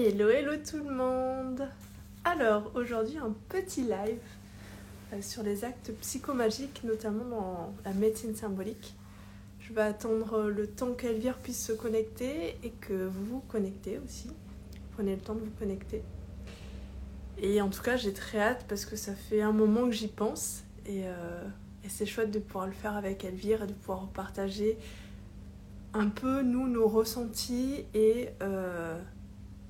Hello, hello tout le monde Alors, aujourd'hui, un petit live euh, sur les actes psychomagiques, notamment dans la médecine symbolique. Je vais attendre le temps qu'Elvire puisse se connecter et que vous vous connectez aussi. Prenez le temps de vous connecter. Et en tout cas, j'ai très hâte parce que ça fait un moment que j'y pense et, euh, c'est chouette de pouvoir le faire avec Elvire et de pouvoir partager un peu, nous, nos ressentis et euh,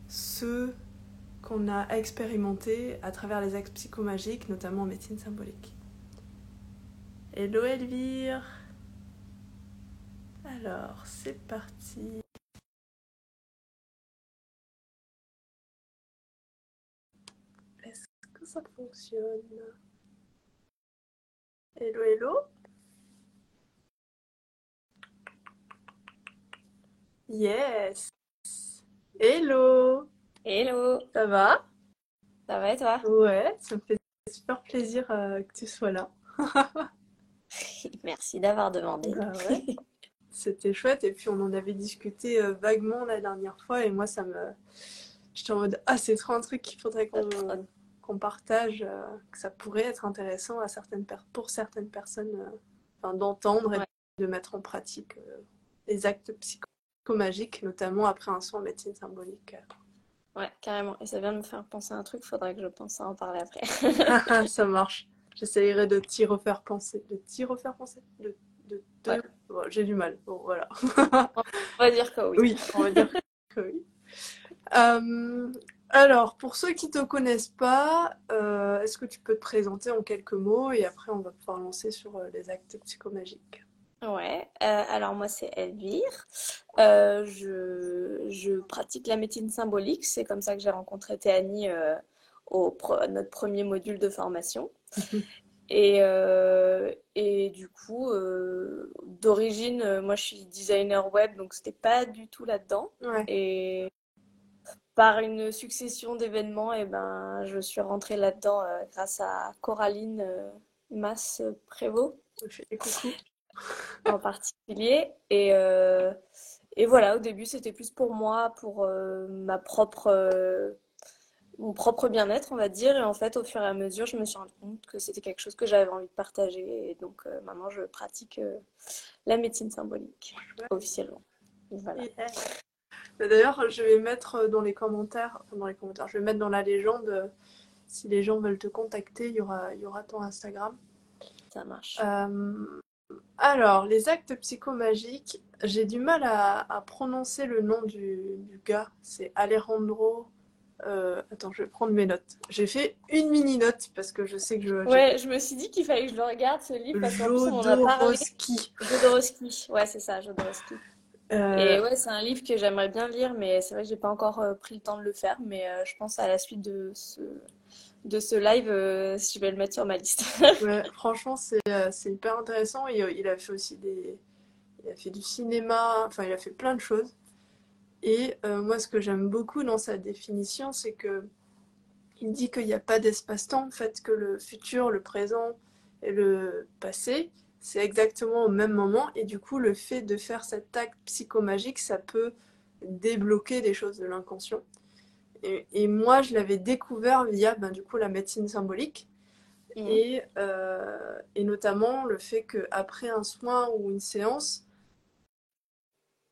ceux qu'on a expérimentés à travers les actes psychomagiques, notamment en médecine symbolique. Hello Elvire Alors, c'est parti. Est-ce que ça fonctionne? Hello, hello Yes Hello Hello, Ça va? Ça va et toi? Ouais, ça me fait super plaisir euh, que tu sois là. Merci d'avoir demandé. Bah ouais, c'était chouette et puis on en avait discuté euh, vaguement la dernière fois et moi ça me... J'étais en mode, ah c'est trop un truc qu'il faudrait qu'on qu'on partage, euh, que ça pourrait être intéressant à certaines per- pour certaines personnes d'entendre et de mettre en pratique les actes psychomagiques, notamment après un soin en médecine symbolique. Ouais, carrément. Et ça vient de me faire penser à un truc, faudrait que je pense à en parler après. Ça marche. J'essayerai de t'y refaire penser. De t'y refaire penser? De, de, de- Ouais. Bon, j'ai du mal. Bon, voilà. On va dire que oui. Oui, on va dire que oui. Euh, alors, pour ceux qui ne te connaissent pas, euh, est-ce que tu peux te présenter en quelques mots et après on va pouvoir lancer sur euh, les actes psychomagiques? Ouais, euh, alors moi c'est Elvire. Euh, je, je pratique la médecine symbolique. C'est comme ça que j'ai rencontré Théanie euh, au notre premier module de formation. Et, euh, et du coup, d'origine, moi je suis designer web, donc c'était pas du tout là-dedans. Ouais, Et par une succession d'événements, et ben, je suis rentrée là-dedans grâce à Coraline euh, Masse-Prévost en particulier. Et, euh, et voilà, au début, c'était plus pour moi, pour euh, ma propre, euh, mon propre bien-être, on va dire. Et en fait, au fur et à mesure, je me suis rendu compte que c'était quelque chose que j'avais envie de partager. Et donc, maintenant, je pratique la médecine symbolique officiellement. Voilà. D'ailleurs, je vais mettre dans les commentaires, enfin, dans les commentaires, je vais mettre dans la légende, si les gens veulent te contacter, il y aura, il y aura ton Instagram. Ça marche. Euh, alors, les actes psychomagiques, j'ai du mal à, à prononcer le nom du, du gars. C'est Alejandro. euh, attends, je vais prendre mes notes. J'ai fait une mini note parce que je sais que je. Ouais, je me suis dit qu'il fallait que je le regarde, ce livre, parce qu'en plus, on en a parlé. Jodorowsky. Jodorowsky. Ouais, c'est ça, Jodorowsky. Euh, Et ouais, c'est un livre que j'aimerais bien lire, mais c'est vrai que j'ai pas encore euh, pris le temps de le faire. Mais je pense à la suite de ce, de ce live, euh, je vais le mettre sur ma liste. franchement, c'est euh, c'est hyper intéressant. Euh, il a fait aussi des. Il a fait du cinéma, enfin, il a fait plein de choses. Et moi, ce que j'aime beaucoup dans sa définition, c'est que il dit qu'il n'y a pas d'espace-temps, en fait, que le futur, le présent et le passé, c'est exactement au même moment. Et du coup, le fait de faire cet acte psychomagique, ça peut débloquer des choses de l'inconscient. Et, et moi, je l'avais découvert via, ben, du coup, la médecine symbolique. Et, euh, et notamment le fait qu'après un soin ou une séance,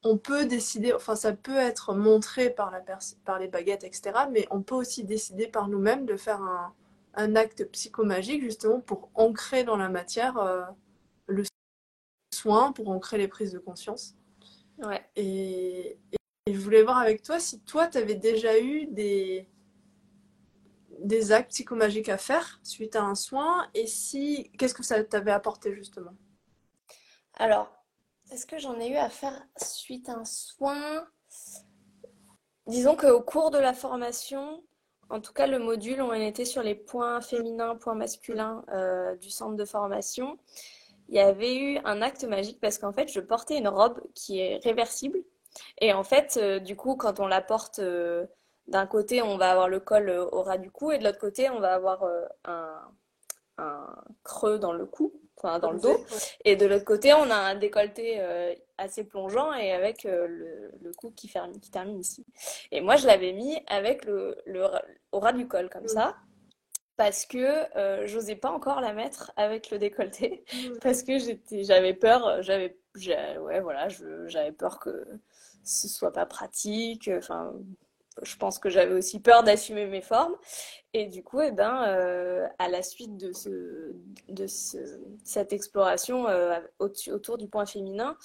on peut décider, enfin ça peut être montré par, la par les baguettes, etc. Mais on peut aussi décider par nous-mêmes de faire un, un acte psychomagique justement pour ancrer dans la matière euh, le soin, pour ancrer les prises de conscience. Ouais. Et, et je voulais voir avec toi si toi, tu avais déjà eu des, des actes psychomagiques à faire suite à un soin et si qu'est-ce que ça t'avait apporté justement? Alors, est-ce que j'en ai eu à faire suite à un soin? Disons qu'au cours de la formation, en tout cas le module, on était sur les points féminins, points masculins euh, du centre de formation. Il y avait eu un acte magique parce qu'en fait, je portais une robe qui est réversible. Et en fait, euh, du coup, quand on la porte euh, d'un côté, on va avoir le col euh, au ras du cou et de l'autre côté, on va avoir un, un creux dans le cou. enfin dans le dos. Et de l'autre côté, on a un décolleté euh, assez plongeant et avec euh, le, le, cou qui, ferme, qui termine ici. Et moi, je l'avais mis avec le, le, au ras du col, comme mm. ça. Parce que euh, j'osais pas encore la mettre avec le décolleté. Parce que j'avais peur, j'avais ouais, voilà, j'avais peur que ce soit pas pratique. Enfin, je pense que j'avais aussi peur d'assumer mes formes. Et du coup, eh ben, euh, à la suite de, ce, de ce, cette exploration euh, autour du point féminin,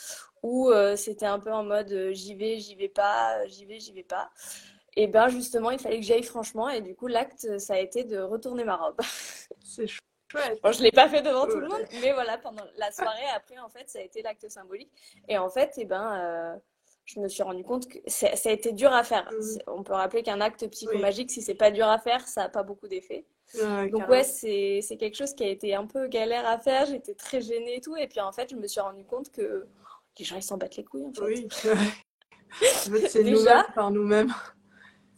où euh, c'était un peu en mode j'y vais, j'y vais pas, j'y vais, j'y vais pas, et ben justement, il fallait que j'aille franchement. Et du coup, l'acte, ça a été de retourner ma robe. C'est chouette. Bon, je l'ai pas fait devant tout le monde, mais voilà, pendant la soirée, après, en fait, ça a été l'acte symbolique. Et en fait, eh ben je me suis rendu compte que ça a été dur à faire. Mm. On peut rappeler qu'un acte psychomagique, si c'est pas dur à faire, ça n'a pas beaucoup d'effet. Donc ouais, c'est quelque chose qui a été un peu galère à faire. J'étais très gênée et tout. Et puis en fait, je me suis rendu compte que les gens, ils s'en battent les couilles. En fait. Oui. c'est déjà par nous-mêmes.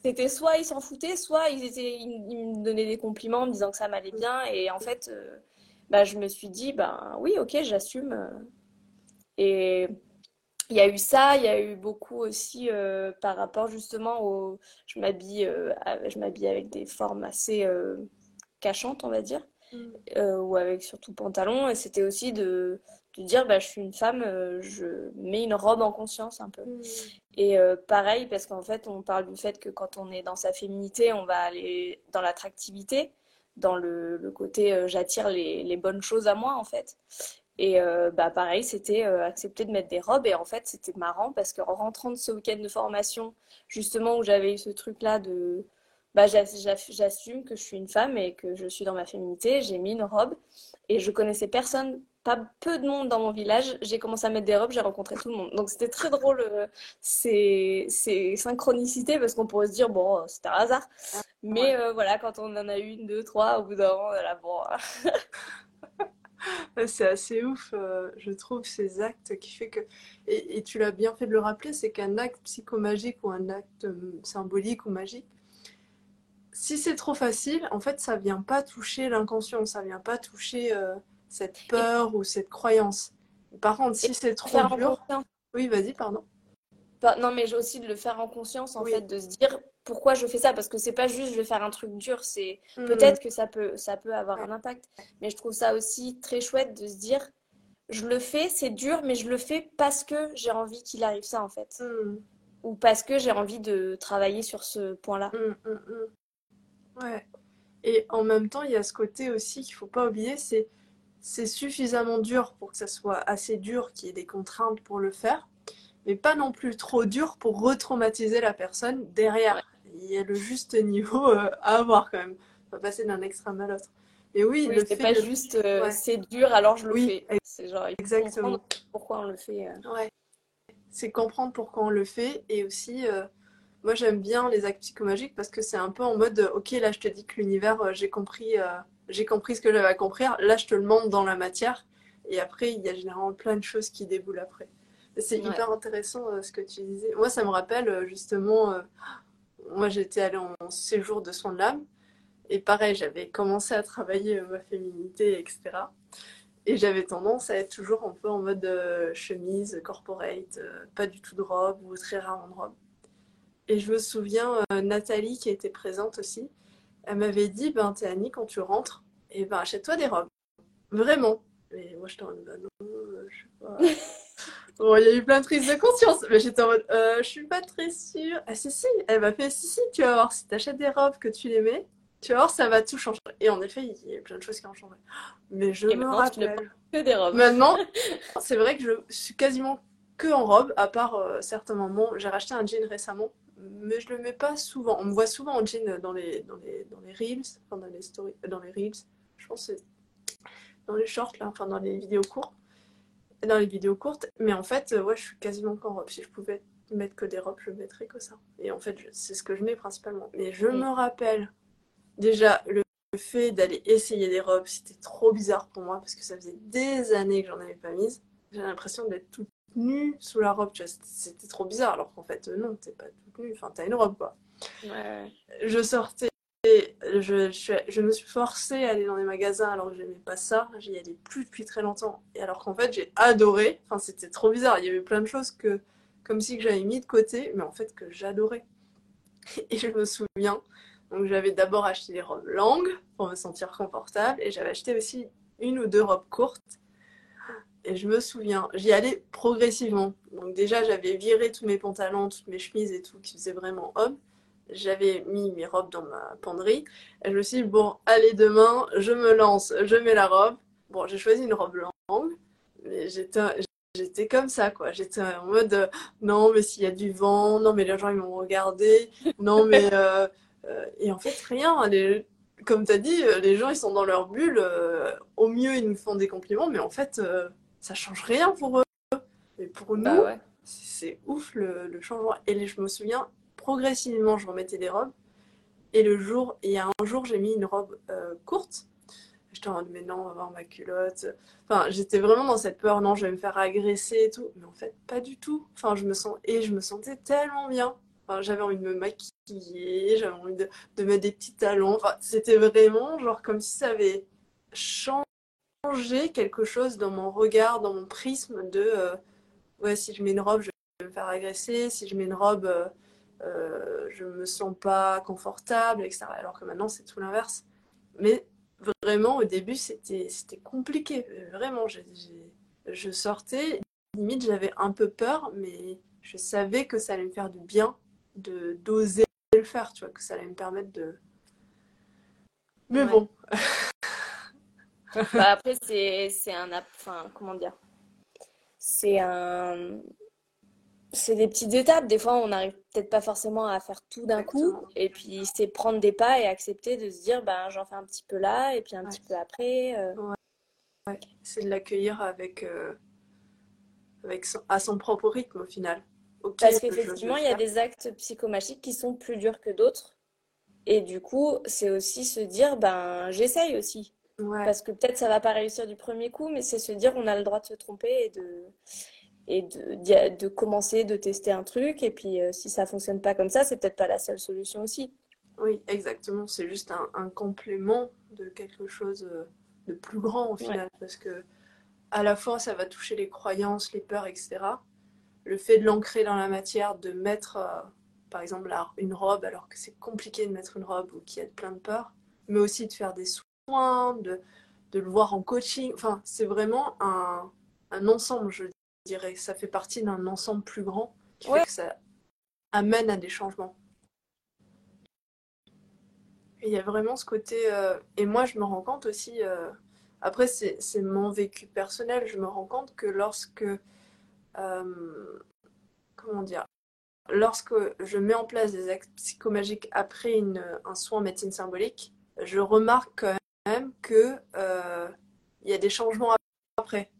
C'était soit ils s'en foutaient, soit ils, étaient, ils, me donnaient des compliments en me disant que ça m'allait bien. Et en fait, euh, bah, je me suis dit, ben oui, ok, j'assume. Et il y a eu ça, il y a eu beaucoup aussi euh, par rapport justement au. Je m'habille, euh, je m'habille avec des formes assez euh, cachantes, on va dire, mm. ou avec surtout pantalon. Et c'était aussi de, de dire, bah, je suis une femme, je mets une robe en conscience un peu. Mm. Et pareil, parce qu'en fait, on parle du fait que quand on est dans sa féminité, on va aller dans l'attractivité, dans le, le côté j'attire les, les bonnes choses à moi, en fait. Et euh, bah pareil, c'était euh, accepter de mettre des robes. Et en fait, c'était marrant parce qu'en rentrant de ce week-end de formation, justement où j'avais eu ce truc-là de bah, j'assume que je suis une femme et que je suis dans ma féminité, j'ai mis une robe et je connaissais personne, pas peu de monde dans mon village. J'ai commencé à mettre des robes, j'ai rencontré tout le monde. Donc c'était très drôle euh, ces, ces synchronicités parce qu'on pourrait se dire, bon, c'était un hasard. Mais voilà, quand on en a eu une, deux, trois, au bout d'un moment, là, bon. c'est assez ouf, euh, je trouve, ces actes qui fait que. Et, tu l'as bien fait de le rappeler, c'est qu'un acte psychomagique ou un acte euh, symbolique ou magique, si c'est trop facile, en fait, ça vient pas toucher l'inconscient, ça vient pas toucher euh, cette peur ou cette croyance. Par contre, si c'est trop dur. Oui, vas-y, pardon. Non, mais j'ai aussi de le faire en conscience, en fait, de se dire pourquoi je fais ça parce que c'est pas juste je vais faire un truc dur c'est mm. peut-être que ça peut ça peut avoir un impact. Mais je trouve ça aussi très chouette de se dire je le fais c'est dur mais je le fais parce que j'ai envie qu'il arrive ça en fait. Mm. ou parce que j'ai envie de travailler sur ce point là mm, ouais. Et en même temps il y a ce côté aussi qu'il faut pas oublier c'est c'est suffisamment dur pour que ça soit assez dur qu'il y ait des contraintes pour le faire mais pas non plus trop dur pour retraumatiser la personne derrière il y a le juste niveau euh, à avoir quand même. On va passer d'un extrême à l'autre. Mais oui, le c'est pas juste euh, c'est dur alors je le fais. C'est genre exactement pourquoi on le fait. Euh. Ouais. C'est comprendre pourquoi on le fait et aussi moi j'aime bien les actes psychomagiques parce que c'est un peu en mode ok là je te dis que l'univers j'ai compris j'ai compris ce que j'avais à compris là je te le montre dans la matière et après il y a généralement plein de choses qui déboulent après. C'est hyper intéressant ce que tu disais. Moi ça me rappelle justement moi j'étais allée en séjour de soins de l'âme. Et pareil, j'avais commencé à travailler ma féminité, etc. Et j'avais tendance à être toujours un peu en mode euh, chemise, corporate, euh, pas du tout de robe ou très rarement de robe. Et je me souviens, euh, Nathalie qui était présente aussi, elle m'avait dit, ben Théanie, quand tu rentres, et eh ben achète-toi des robes. Vraiment. Et moi je t'en bah non, je sais pas. Bon, il y a eu plein de prises de conscience, mais j'étais en mode, euh, je suis pas très sûre. Ah si, si, elle m'a fait, si, si, tu vas voir, si t'achètes des robes que tu les mets, tu vas voir, ça va tout changer. Et en effet, il y a plein de choses qui ont changé. Mais je me rappelle. que des robes. Maintenant, c'est vrai que je suis quasiment que en robe, à part euh, certains moments. J'ai racheté un jean récemment, mais je le mets pas souvent. On me voit souvent en jean dans les, dans les, dans les reels, enfin dans les stories, dans les reels. Je pense c'est dans les shorts, là, enfin dans les vidéos courtes dans les vidéos courtes. Mais en fait, euh, ouais, je suis quasiment qu'en robe. Si je pouvais mettre que des robes, je mettrais que ça. Et en fait, c'est ce que je mets principalement. Mais je me rappelle déjà le fait d'aller essayer des robes, c'était trop bizarre pour moi parce que ça faisait des années que j'en avais pas mise. J'ai l'impression d'être toute nue sous la robe, tu vois, c'était trop bizarre alors qu'en fait euh, non, t'es pas toute nue, enfin t'as une robe quoi. Ouais. Je sortais je, je, je, me suis forcée à aller dans les magasins alors que j'aimais pas ça. J'y allais plus depuis très longtemps. Et alors qu'en fait, j'ai adoré. Enfin, c'était trop bizarre. Il y avait plein de choses que, comme si que j'avais mis de côté, mais en fait que j'adorais. Et je me souviens, donc j'avais d'abord acheté des robes longues pour me sentir confortable et j'avais acheté aussi une ou deux robes courtes. Et je me souviens, j'y allais progressivement. Donc déjà, j'avais viré tous mes pantalons, toutes mes chemises et tout qui faisaient vraiment homme j'avais mis mes robes dans ma penderie. Et je me suis dit, bon, allez, demain, je me lance, je mets la robe. Bon, j'ai choisi une robe longue, mais j'étais, j'étais comme ça, quoi. J'étais en mode, non, mais s'il y a du vent, non, mais les gens, ils m'ont regardé, non, mais. Euh, euh, et en fait, rien. Les, comme tu as dit, les gens, ils sont dans leur bulle. Euh, au mieux, ils nous font des compliments, mais en fait, ça change rien pour eux. Et pour bah nous, c'est ouf le, le changement. Et je me souviens, progressivement, je remettais des robes. Et le jour, il y a un jour, j'ai mis une robe euh, courte. J'étais en mode, mais non, on va voir ma culotte. Enfin, j'étais vraiment dans cette peur, non, je vais me faire agresser et tout. Mais en fait, pas du tout. Enfin, je me sens, et je me sentais tellement bien. Enfin, j'avais envie de me maquiller, j'avais envie de, mettre des petits talons. Enfin, c'était vraiment genre comme si ça avait changé quelque chose dans mon regard, dans mon prisme de, euh, ouais, si je mets une robe, je vais me faire agresser. Si je mets une robe, euh, euh, je me sens pas confortable, etc. Alors que maintenant, c'est tout l'inverse. Mais vraiment, au début, c'était compliqué. Vraiment, je sortais, limite, j'avais un peu peur, mais je savais que ça allait me faire du bien de d'oser le faire, tu vois, que ça allait me permettre de. Mais bon. bah après, c'est un. Enfin, comment dire? C'est un c'est des petites étapes. Des fois, on n'arrive peut-être pas forcément à faire tout d'un coup. Et puis, c'est prendre des pas et accepter de se dire, ben, j'en fais un petit peu là et puis un petit peu après. Euh. C'est de l'accueillir avec, euh, avec à son propre rythme au final. Parce qu'effectivement, il y a des actes psychomagiques qui sont plus durs que d'autres. Et du coup, c'est aussi se dire, ben, j'essaye aussi. Parce que peut-être ça va pas réussir du premier coup, mais c'est se dire, on a le droit de se tromper et de et de, de, commencer, de tester un truc. Et puis, euh, si ça fonctionne pas comme ça, c'est peut-être pas la seule solution aussi. Oui, exactement. C'est juste un, un, complément de quelque chose euh, de plus grand au final. Parce que, à la fois, ça va toucher les croyances, les peurs, etc. Le fait de l'ancrer dans la matière, de mettre, euh, par exemple, une robe, alors que c'est compliqué de mettre une robe ou qu'il y a plein de peurs, mais aussi de faire des soins, de, de le voir en coaching. Enfin, c'est vraiment un, un ensemble, je dirais. Ça fait partie d'un ensemble plus grand qui fait que ça amène à des changements. il y a vraiment ce côté. Euh, et moi, je me rends compte aussi. Euh, après, c'est mon vécu personnel. Je me rends compte que lorsque. Euh, comment dire Lorsque je mets en place des actes psychomagiques après une, un soin en médecine symbolique, je remarque quand même qu'il il y a des changements après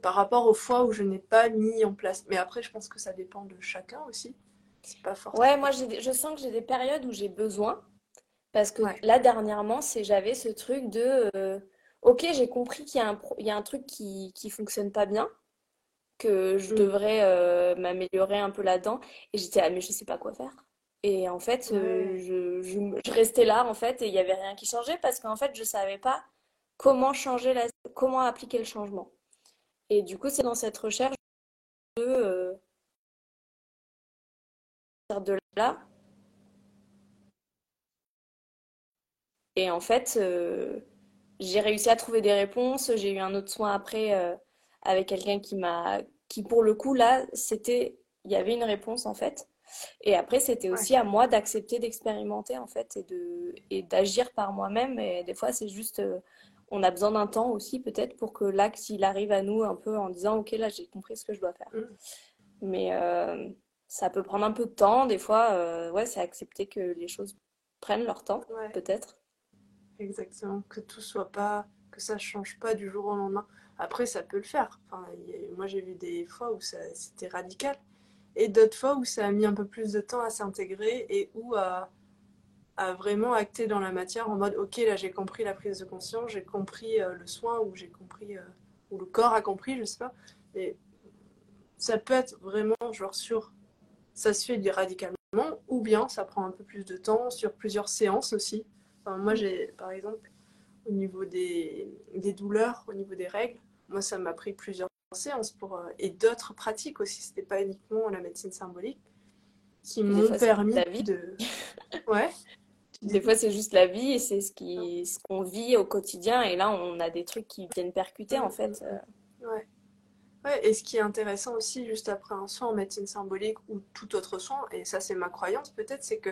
par rapport aux fois où je n'ai pas mis en place. Mais après, je pense que ça dépend de chacun aussi. C'est pas forcément. Ouais, moi, je sens que j'ai des périodes où j'ai besoin. Parce que là, dernièrement, c'est j'avais ce truc de euh, Ok, j'ai compris qu'il y, a un il y a un truc qui ne fonctionne pas bien, que je mm. devrais euh, m'améliorer un peu là-dedans. Et j'étais, ah, mais je sais pas quoi faire. Et en fait, euh, je, je, restais là, en fait, et il n'y avait rien qui changeait parce qu'en fait, je savais pas comment changer la, comment appliquer le changement. Et du coup, c'est dans cette recherche de, euh, de là. Et en fait, euh, j'ai réussi à trouver des réponses. J'ai eu un autre soin après euh, avec quelqu'un qui m'a, qui pour le coup là, c'était, il y avait une réponse en fait. Et après, c'était aussi à moi d'accepter d'expérimenter en fait et de et d'agir par moi-même. Et des fois, c'est juste on a besoin d'un temps aussi peut-être pour que l'acte il arrive à nous un peu en disant ok là j'ai compris ce que je dois faire. Mm. Mais euh, ça peut prendre un peu de temps. Des fois, euh, ouais, c'est accepter que les choses prennent leur temps, peut-être. Exactement, que tout soit pas, que ça change pas du jour au lendemain. Après, ça peut le faire. Enfin, moi, j'ai vu des fois où c'était radical, et d'autres fois où ça a mis un peu plus de temps à s'intégrer et où à à vraiment acter dans la matière en mode ok là j'ai compris la prise de conscience, j'ai compris euh, le soin ou j'ai compris euh, ou le corps a compris, je sais pas. Et ça peut être vraiment genre sur ça se fait radicalement ou bien ça prend un peu plus de temps sur plusieurs séances aussi. Enfin, moi, j'ai, par exemple, au niveau des, des douleurs, au niveau des règles, moi, ça m'a pris plusieurs séances pour, euh, et d'autres pratiques aussi. C'était pas uniquement la médecine symbolique qui m'ont permis de. Ouais. Des fois, c'est juste la vie et c'est ce qui, ce qu'on vit au quotidien. Et là, on a des trucs qui viennent percuter, en fait. Ouais. Ouais, et ce qui est intéressant aussi, juste après un soin en médecine symbolique ou tout autre soin, et ça, c'est ma croyance peut-être, c'est que,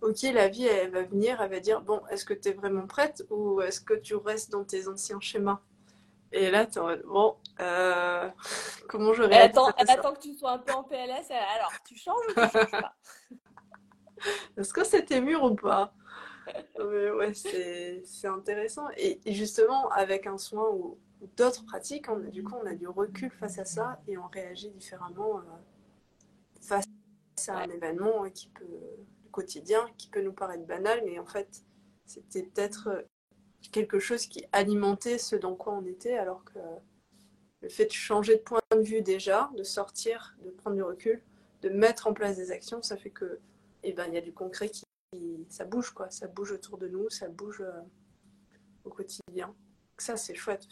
ok, la vie, elle va venir, elle va dire, bon, est-ce que tu es vraiment prête ou est-ce que tu restes dans tes anciens schémas? Et là, tu bon, euh, comment je réagis Elle attend, elle attend que tu sois un peu en PLS, alors, tu changes ou tu changes pas? Est-ce que c'était mûr ou pas? Mais ouais, c'est intéressant. Et, et, justement, avec un soin où d'autres pratiques, on, du coup, on a du recul face à ça et on réagit différemment euh, face à un événement qui peut, quotidien, qui peut nous paraître banal, mais en fait, c'était peut-être euh, quelque chose qui alimentait ce dans quoi on était, alors que le fait de changer de point de vue déjà, de sortir, de prendre du recul, de mettre en place des actions, ça fait que, eh ben, il y a du concret qui, ça bouge quoi, ça bouge autour de nous, ça bouge euh, au quotidien. Ça c'est chouette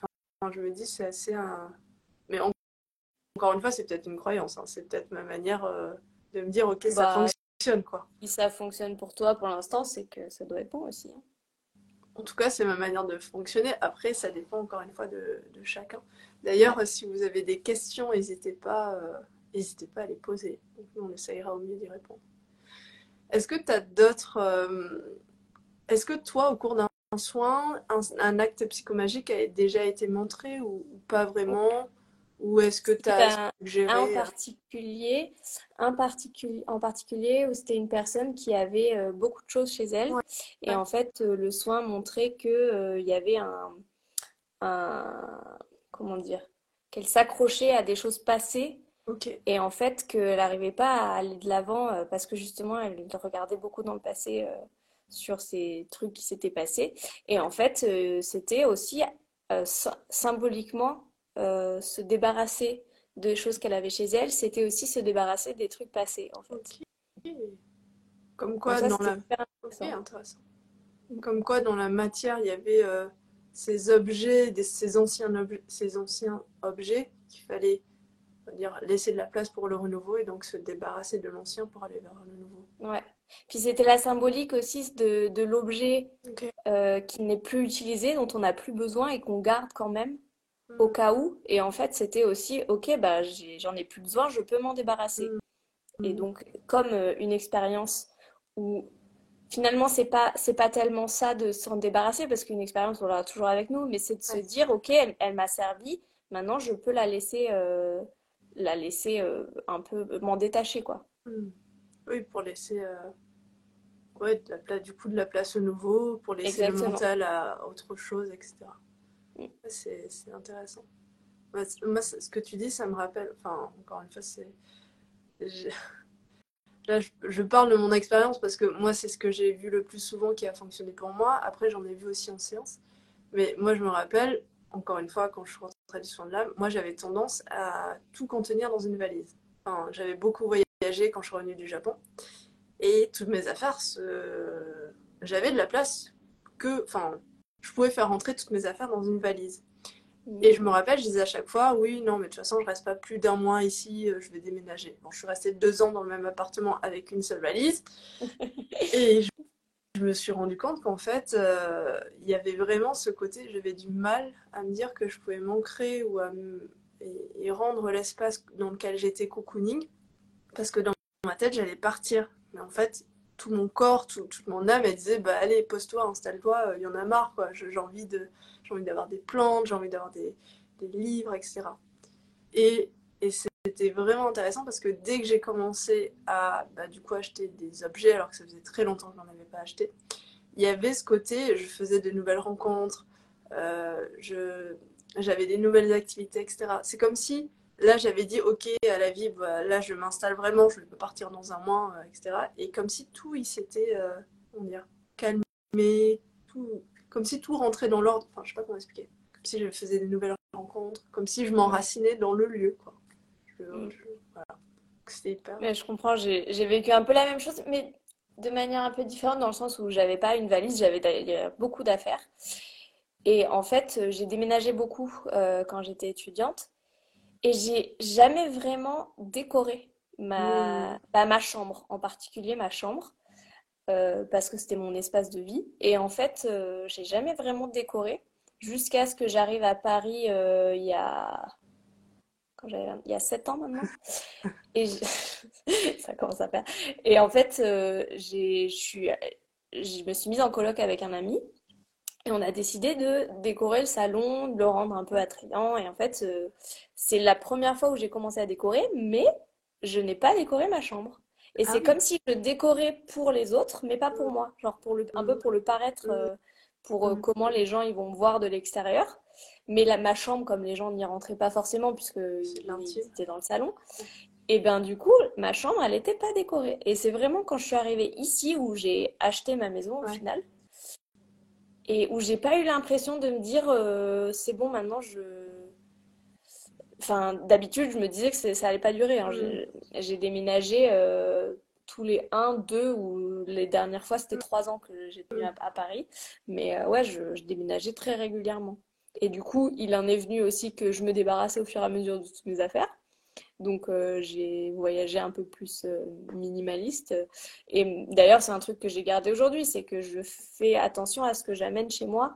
je me dis, c'est assez un. Mais encore une fois, c'est peut-être une croyance. Hein. C'est peut-être ma manière euh, de me dire, ok, ça bah, fonctionne. quoi. Si ça fonctionne pour toi pour l'instant, c'est que ça doit être bon aussi. Hein. En tout cas, c'est ma manière de fonctionner. Après, ça dépend encore une fois de, chacun. D'ailleurs, si vous avez des questions, n'hésitez pas, euh, pas à les poser. on essayera au mieux d'y répondre. Est-ce que tu as d'autres. Euh, est-ce que toi, au cours d'un un soin, un, acte psychomagique a déjà été montré ou, pas vraiment? Ou est-ce que tu as suggéré un euh, particulier, un en particulier où c'était une personne qui avait euh, beaucoup de choses chez elle. Et en fait, euh, le soin montrait qu'il il y avait un, un comment dire, qu'elle s'accrochait à des choses passées. Et en fait, qu'elle n'arrivait pas à aller de l'avant parce que justement, elle regardait beaucoup dans le passé sur ces trucs qui s'étaient passés. Et en fait, euh, c'était aussi euh, symboliquement euh, se débarrasser de choses qu'elle avait chez elle, c'était aussi se débarrasser des trucs passés, en fait. Comme quoi, dans la... Comme quoi, dans la matière, il y avait ces objets, des, ces, anciens ces anciens objets qu'il fallait dire, laisser de la place pour le renouveau et donc se débarrasser de l'ancien pour aller vers le nouveau. Ouais. Puis c'était la symbolique aussi de, de l'objet euh, qui n'est plus utilisé, dont on n'a plus besoin et qu'on garde quand même mm. au cas où. Et en fait, c'était aussi, ok, bah, j'en ai, plus besoin, je peux m'en débarrasser. Mm. Et donc, comme euh, une expérience où finalement, c'est pas, c'est pas tellement ça de s'en débarrasser, parce qu'une expérience, on l'aura toujours avec nous, mais c'est de se dire, ok, elle, m'a servi, maintenant je peux la laisser, euh, la laisser un peu m'en détacher, quoi. Mm. Oui, pour laisser euh, ouais, de la place, du coup de la place au nouveau, pour laisser le mental à autre chose, etc. Mm. C'est intéressant. Moi, ce que tu dis, ça me rappelle, enfin, encore une fois, c'est. Là, je, parle de mon expérience parce que moi, c'est ce que j'ai vu le plus souvent qui a fonctionné pour moi. Après, j'en ai vu aussi en séance. Mais moi, je me rappelle, encore une fois, quand je rentrais du soin de l'âme, moi, j'avais tendance à tout contenir dans une valise. Enfin, j'avais beaucoup voyagé quand je suis revenue du Japon. Et toutes mes affaires, j'avais de la place que. Enfin, je pouvais faire rentrer toutes mes affaires dans une valise. Et je me rappelle, je disais à chaque fois, oui, non, mais de toute façon, je reste pas plus d'un mois ici, euh, je vais déménager. Bon, je suis restée deux ans dans le même appartement avec une seule valise. et je, me suis rendu compte qu'en fait, euh, il y avait vraiment ce côté, j'avais du mal à me dire que je pouvais m'ancrer ou à et, rendre l'espace dans lequel j'étais cocooning parce que dans ma tête, j'allais partir. Mais en fait, tout mon corps, toute mon âme, elle disait bah allez, pose-toi, installe-toi, il euh, y en a marre. J'ai envie d'avoir des plantes, j'ai envie d'avoir des, des, livres, etc. Et, et c'était vraiment intéressant parce que dès que j'ai commencé à bah, du coup acheter des objets, alors que ça faisait très longtemps que je n'en avais pas acheté, il y avait ce côté, je faisais de nouvelles rencontres, euh, je, j'avais des nouvelles activités, etc. C'est comme si là, j'avais dit, OK, à la vie, bah, là, je m'installe vraiment, je peux partir dans un mois, euh, etc. Et comme si tout, il s'était, euh, on dire, calmé, tout, comme si tout rentrait dans l'ordre. Enfin, je sais pas comment expliquer. Comme si je faisais des nouvelles rencontres, comme si je m'enracinais dans le lieu, quoi. Je, mm. voilà. C'était hyper. Mais je comprends, j'ai vécu un peu la même chose, mais de manière un peu différente dans le sens où j'avais pas une valise, j'avais beaucoup d'affaires. Et en fait, j'ai déménagé beaucoup euh, quand j'étais étudiante et j'ai jamais vraiment décoré ma, Hmm. bah, ma chambre, en particulier ma chambre, euh, parce que c'était mon espace de vie. Et en fait, euh, j'ai jamais vraiment décoré jusqu'à ce que j'arrive à Paris euh, il y a, quand j'avais, il y a sept ans maintenant. Et je- ça commence à faire. Et en fait, euh, j'ai, je suis, je me suis mise en coloc avec un ami et on a décidé de décorer le salon, de le rendre un peu attrayant. Et en fait, euh, c'est la première fois où j'ai commencé à décorer, mais je n'ai pas décoré ma chambre. Et Ah c'est oui. comme si je décorais pour les autres, mais pas pour Hmm. moi. Genre pour le, un peu Hmm. pour le paraître, Hmm. euh, pour Hmm. comment les gens ils vont me voir de l'extérieur. Mais la, ma chambre, comme les gens n'y rentraient pas forcément, l'intime. étaient dans le salon, et ben du coup, ma chambre, elle n'était pas décorée. Et c'est vraiment quand je suis arrivée ici où j'ai acheté ma maison au Ouais. final et où j'ai pas eu l'impression de me dire euh, c'est bon maintenant je enfin d'habitude je me disais que ça allait pas durer hein. Hmm. J'ai déménagé euh, tous les un, deux ou les dernières fois c'était trois ans que tenu à, à Paris mais euh, ouais je, je déménageais très régulièrement et du coup il en est venu aussi que je me débarrassais au fur et à mesure de toutes mes affaires donc euh, j'ai voyagé un peu plus euh, minimaliste. Et d'ailleurs, c'est un truc que j'ai gardé aujourd'hui, c'est que je fais attention à ce que j'amène chez moi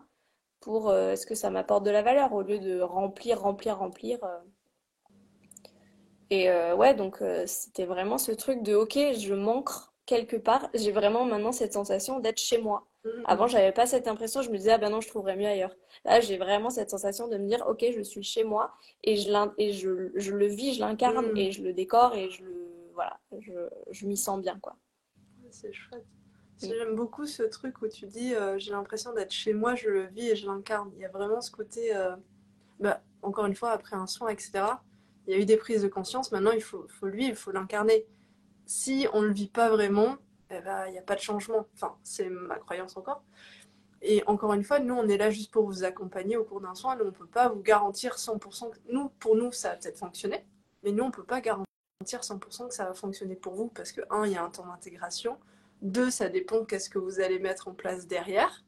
pour euh, ce que ça m'apporte de la valeur au lieu de remplir, remplir, remplir. Et ouais, donc c'était vraiment ce truc de OK, je manque quelque part. J'ai vraiment maintenant cette sensation d'être chez moi. Avant, Hmm. j'avais pas cette impression, je me disais, ah ben non, je trouverais mieux ailleurs. Là, j'ai vraiment cette sensation de me dire, ok, je suis chez moi et je, l'in- et je, je le vis, je l'incarne et je le décore et je le, voilà, je, je m'y sens bien, quoi. C'est chouette. Mm. J'aime beaucoup ce truc où tu dis euh, j'ai l'impression d'être chez moi, je le vis et je l'incarne. Il y a vraiment ce côté, euh, bah, encore une fois, après un soin, etc. Il y a eu des prises de conscience. Maintenant, il faut, faut lui, il faut l'incarner. Si on ne le vit pas vraiment, eh ben, il n'y a pas de changement. Enfin, c'est ma croyance encore. Et encore une fois, nous, on est là juste pour vous accompagner au cours d'un soin. Nous, on ne peut pas vous garantir 100%. que- Nous, pour nous, ça va peut-être fonctionner. Mais nous, on ne peut pas garantir 100% que ça va fonctionner pour vous. Parce que, un, il y a un temps d'intégration. Deux, ça dépend qu'est-ce que vous allez mettre en place derrière.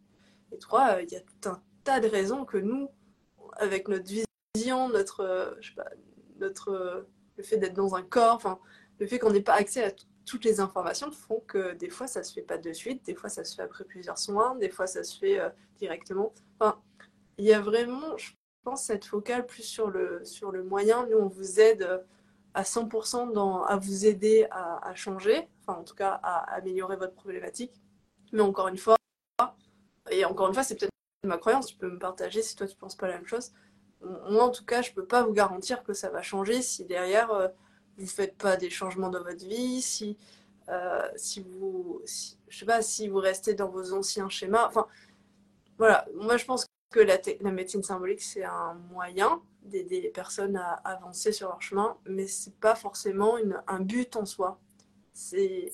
Et trois, euh, il y a tout un tas de raisons que nous, avec notre vision, notre, euh, notre, euh, le fait d'être dans un corps, le fait qu'on n'ait pas accès à t- toutes les informations font que des fois ça se fait pas de suite, des fois ça se fait après plusieurs soins, des fois ça se fait euh, directement. Enfin, il y a vraiment, je pense, cette focale plus sur le, sur le moyen. Nous, on vous aide euh, à 100% dans, à vous aider à, changer, enfin en tout cas à améliorer votre problématique. Mais encore une fois, et encore une fois, c'est peut-être ma croyance, tu peux me partager si toi tu penses pas la même chose. Moi, en tout cas, je peux pas vous garantir que ça va changer si derrière euh, vous faites pas des changements dans votre vie, si, euh, si vous, si- je sais pas, si vous restez dans vos anciens schémas. Enfin, voilà. Moi, je pense que la, médecine symbolique, c'est un moyen d'aider les personnes à avancer sur leur chemin, mais c'est pas forcément une- un but en soi. C'est,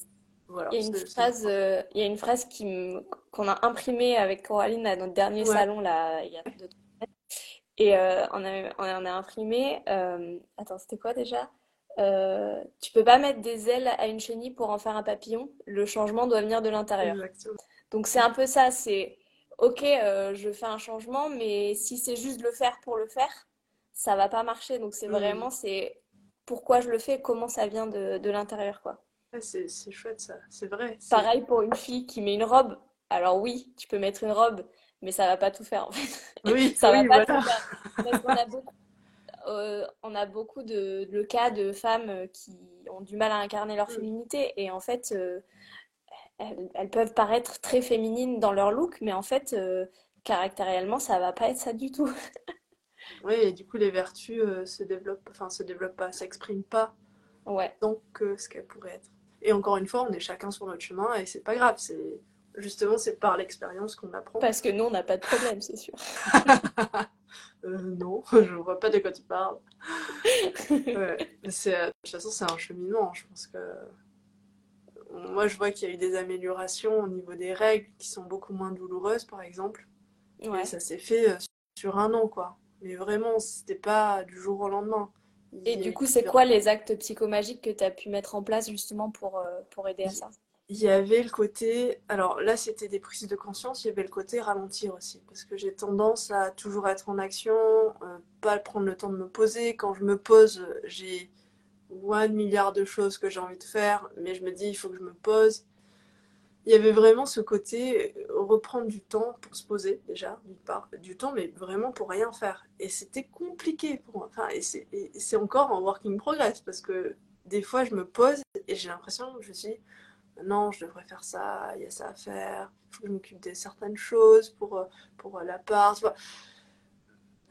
voilà. Il y a une phrase, euh, il y a une phrase qui qu'on a imprimée avec Coraline à notre dernier Ouais. salon là, il y a deux, trois. Et euh, on a, on en a imprimé. euh, attends, c'était quoi déjà? Euh, tu peux pas mettre des ailes à une chenille pour en faire un papillon. Le changement doit venir de l'intérieur. Donc c'est un peu ça. C'est ok, euh, je fais un changement, mais si c'est juste le faire pour le faire, ça va pas marcher. Donc c'est Mm. vraiment c'est pourquoi je le fais, comment ça vient de, de l'intérieur quoi. C'est chouette ça, c'est vrai. Pareil pour une fille qui met une robe. Alors oui, tu peux mettre une robe, mais ça va pas tout faire en fait. Oui, Ça va oui, pas voilà. tout faire. Parce qu'on a beaucoup, euh, on a beaucoup de, de cas de femmes euh, qui ont du mal à incarner leur Mm. féminité et en fait, euh, elles, elles peuvent paraître très féminines dans leur look, mais en fait, euh, caractériellement, ça va pas être ça du tout. Oui, et du coup, les vertus se développent, enfin, se développent pas, s'expriment pas Ouais, que ce qu'elles pourraient être. Et encore une fois, on est chacun sur notre chemin et c'est pas grave. C'est justement, c'est par l'expérience qu'on apprend. parce que nous, on n'a pas de problème, c'est sûr. Euh, non, je vois pas de quoi tu parles. Ouais. Euh, de toute façon, c'est un cheminement. Je pense que moi, je vois qu'il y a eu des améliorations au niveau des règles qui sont beaucoup moins douloureuses, par exemple. Ouais. Et ça s'est fait euh, sur un an, quoi. Mais vraiment, c'était pas du jour au lendemain. Il Et du coup, c'est quoi les actes psychomagiques que tu as pu mettre en place justement pour, euh, pour aider à ça? Il y avait le côté. Alors là, c'était des prises de conscience, il y avait le côté ralentir aussi. Parce que j'ai tendance à toujours être en action, euh, pas prendre le temps de me poser. Quand je me pose, j'ai un milliard de choses que j'ai envie de faire, mais je me dis, il faut que je me pose. Il y avait vraiment ce côté euh, reprendre du temps pour se poser, déjà, d'une part, du temps, mais vraiment pour rien faire. Et c'était compliqué pour moi. Enfin, et c'est encore en working progress, parce que des fois, je me pose et j'ai l'impression que je suis non, je devrais faire ça, il y a ça à faire, il faut que je m'occupe de certaines choses pour, euh, pour la part.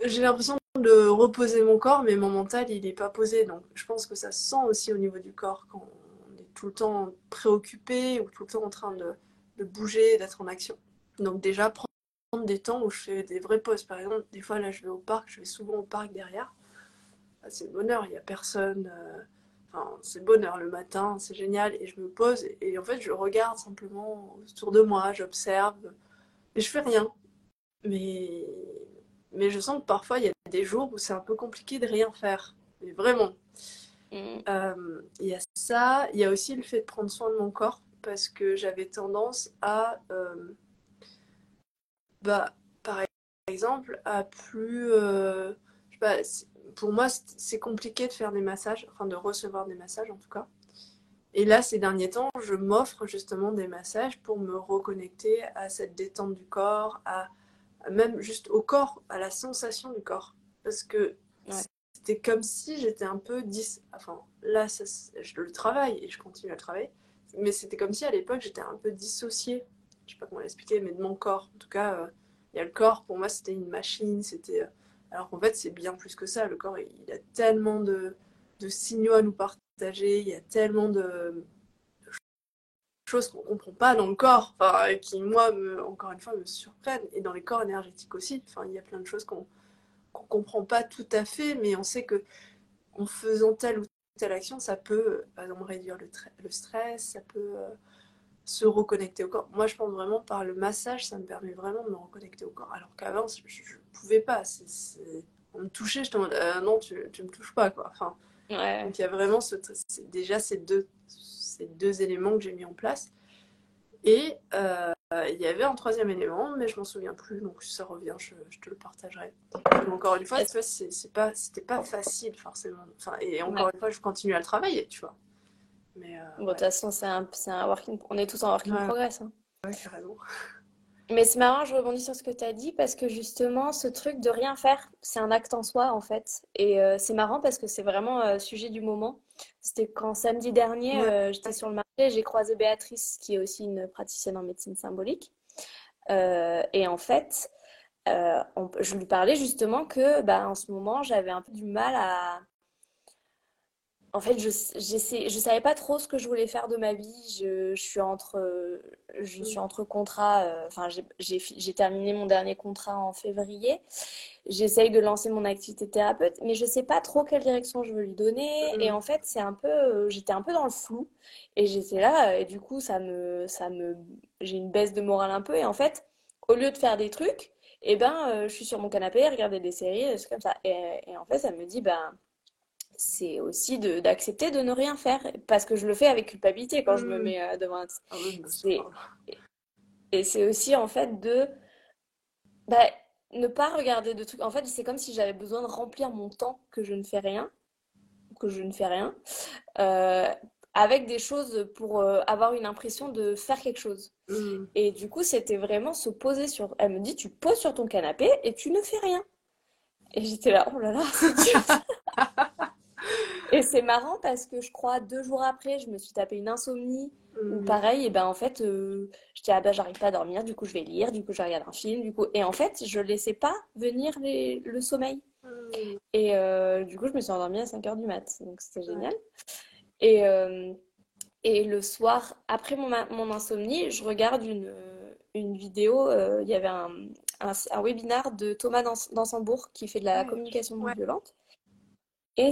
J'ai l'impression de reposer mon corps, mais mon mental, il n'est pas posé. Donc, je pense que ça se sent aussi au niveau du corps quand on est tout le temps préoccupé ou tout le temps en train de, de bouger, d'être en action. Donc, déjà, prendre des temps où je fais des vraies pauses. Par exemple, des fois, là, je vais au parc, je vais souvent au parc derrière. Ah, c'est le bonheur, il n'y a personne. Euh, c'est le bonheur le matin, c'est génial. Et je me pose et, en fait, je regarde simplement autour de moi, j'observe et je fais rien. Mais, mais je sens que parfois, il y a des jours où c'est un peu compliqué de rien faire. Mais vraiment. Mm. Euh, il y a ça. Il y a aussi le fait de prendre soin de mon corps parce que j'avais tendance à, euh, bah, par exemple, à plus. Euh, je sais pas, pour moi, c'est compliqué de faire des massages, enfin de recevoir des massages en tout cas. Et là, ces derniers temps, je m'offre justement des massages pour me reconnecter à cette détente du corps, à même juste au corps, à la sensation du corps. Parce que c'était comme si j'étais un peu dis... Enfin, là, je le travaille et je continue à le travailler. Mais c'était comme si à l'époque, j'étais un peu dissociée. Je sais pas comment l'expliquer, mais de mon corps. En tout cas, euh, il y a le corps, pour moi, c'était une machine, c'était euh, alors qu'en fait, c'est bien plus que ça. Le corps, il a tellement de, signaux à nous partager, il y a tellement de choses qu'on ne comprend pas dans le corps, qui, moi, encore une fois, me surprennent. Et dans les corps énergétiques aussi. Enfin, il y a plein de choses qu'on ne comprend pas tout à fait, mais on sait que en faisant telle ou telle action, ça peut, par exemple, réduire le, stress, ça peut euh, se reconnecter au corps. Moi, je pense vraiment par le massage, ça me permet vraiment de me reconnecter au corps. Alors qu'avant, je ne pouvais pas. On me touchait, je te demandais, euh, non, tu ne me touches pas. Quoi. Enfin, Donc, il y a vraiment ce, déjà ces deux, ces deux éléments que j'ai mis en place. Et euh, il y avait un troisième élément, mais je m'en souviens plus, donc si ça revient, je, te le partagerai. encore une fois, c'est pas, c'était pas facile forcément. Enfin, et encore une fois, je continue à le travailler, tu vois. Mais, euh, bon, de toute façon, c'est un, un working... on est tous en working progress. Hein. Ouais, carrément. Mais c'est marrant, je rebondis sur ce que tu as dit parce que justement, ce truc de rien faire, c'est un acte en soi en fait. Et euh, c'est marrant parce que c'est vraiment euh, sujet du moment. C'était quand samedi dernier, j'étais sur le marché, j'ai croisé Béatrice, qui est aussi une praticienne en médecine symbolique. et en fait, je lui parlais justement que bah, en ce moment, j'avais un peu du mal à, en fait, je ne je savais pas trop ce que je voulais faire de ma vie. Je, suis entre, je suis entre contrats. Euh, enfin, j'ai terminé mon dernier contrat en février. J'essaye de lancer mon activité thérapeute, mais je sais pas trop quelle direction je veux lui donner. Et en fait, c'est un peu, j'étais un peu dans le flou. Et j'étais là, et du coup, ça me, ça me, j'ai une baisse de morale un peu. Et en fait, au lieu de faire des trucs, eh ben, euh, je suis sur mon canapé, regarder des séries, c'est comme ça. Et, et, en fait, ça me dit, ben c'est aussi d'accepter de, ne rien faire parce que je le fais avec culpabilité quand je me mmh. mets euh, devant un ah et c'est aussi en fait de bah, ne pas regarder de trucs. En fait c'est comme si j'avais besoin de remplir mon temps que je ne fais rien que je ne fais rien euh, avec des choses pour euh, avoir une impression de faire quelque chose. Mmh. et du coup c'était vraiment se poser sur elle me dit tu poses sur ton canapé et tu ne fais rien. Et j'étais là oh là là Et c'est marrant parce que je crois deux jours après, je me suis tapé une insomnie. Ou mmh. pareil, et ben en fait, euh, je dis ah ben j'arrive pas à dormir, du coup je vais lire, du coup je regarde un film, du coup et en fait je laissais pas venir le sommeil. Mmh. Et euh, du coup je me suis endormie à 5 heures du mat, donc c'était génial. Et, euh, et le soir, après mon, mon, insomnie, je regarde une, une vidéo, il y avait un, un, un, webinar de Thomas Dansembourg qui fait de la communication non violente. Et,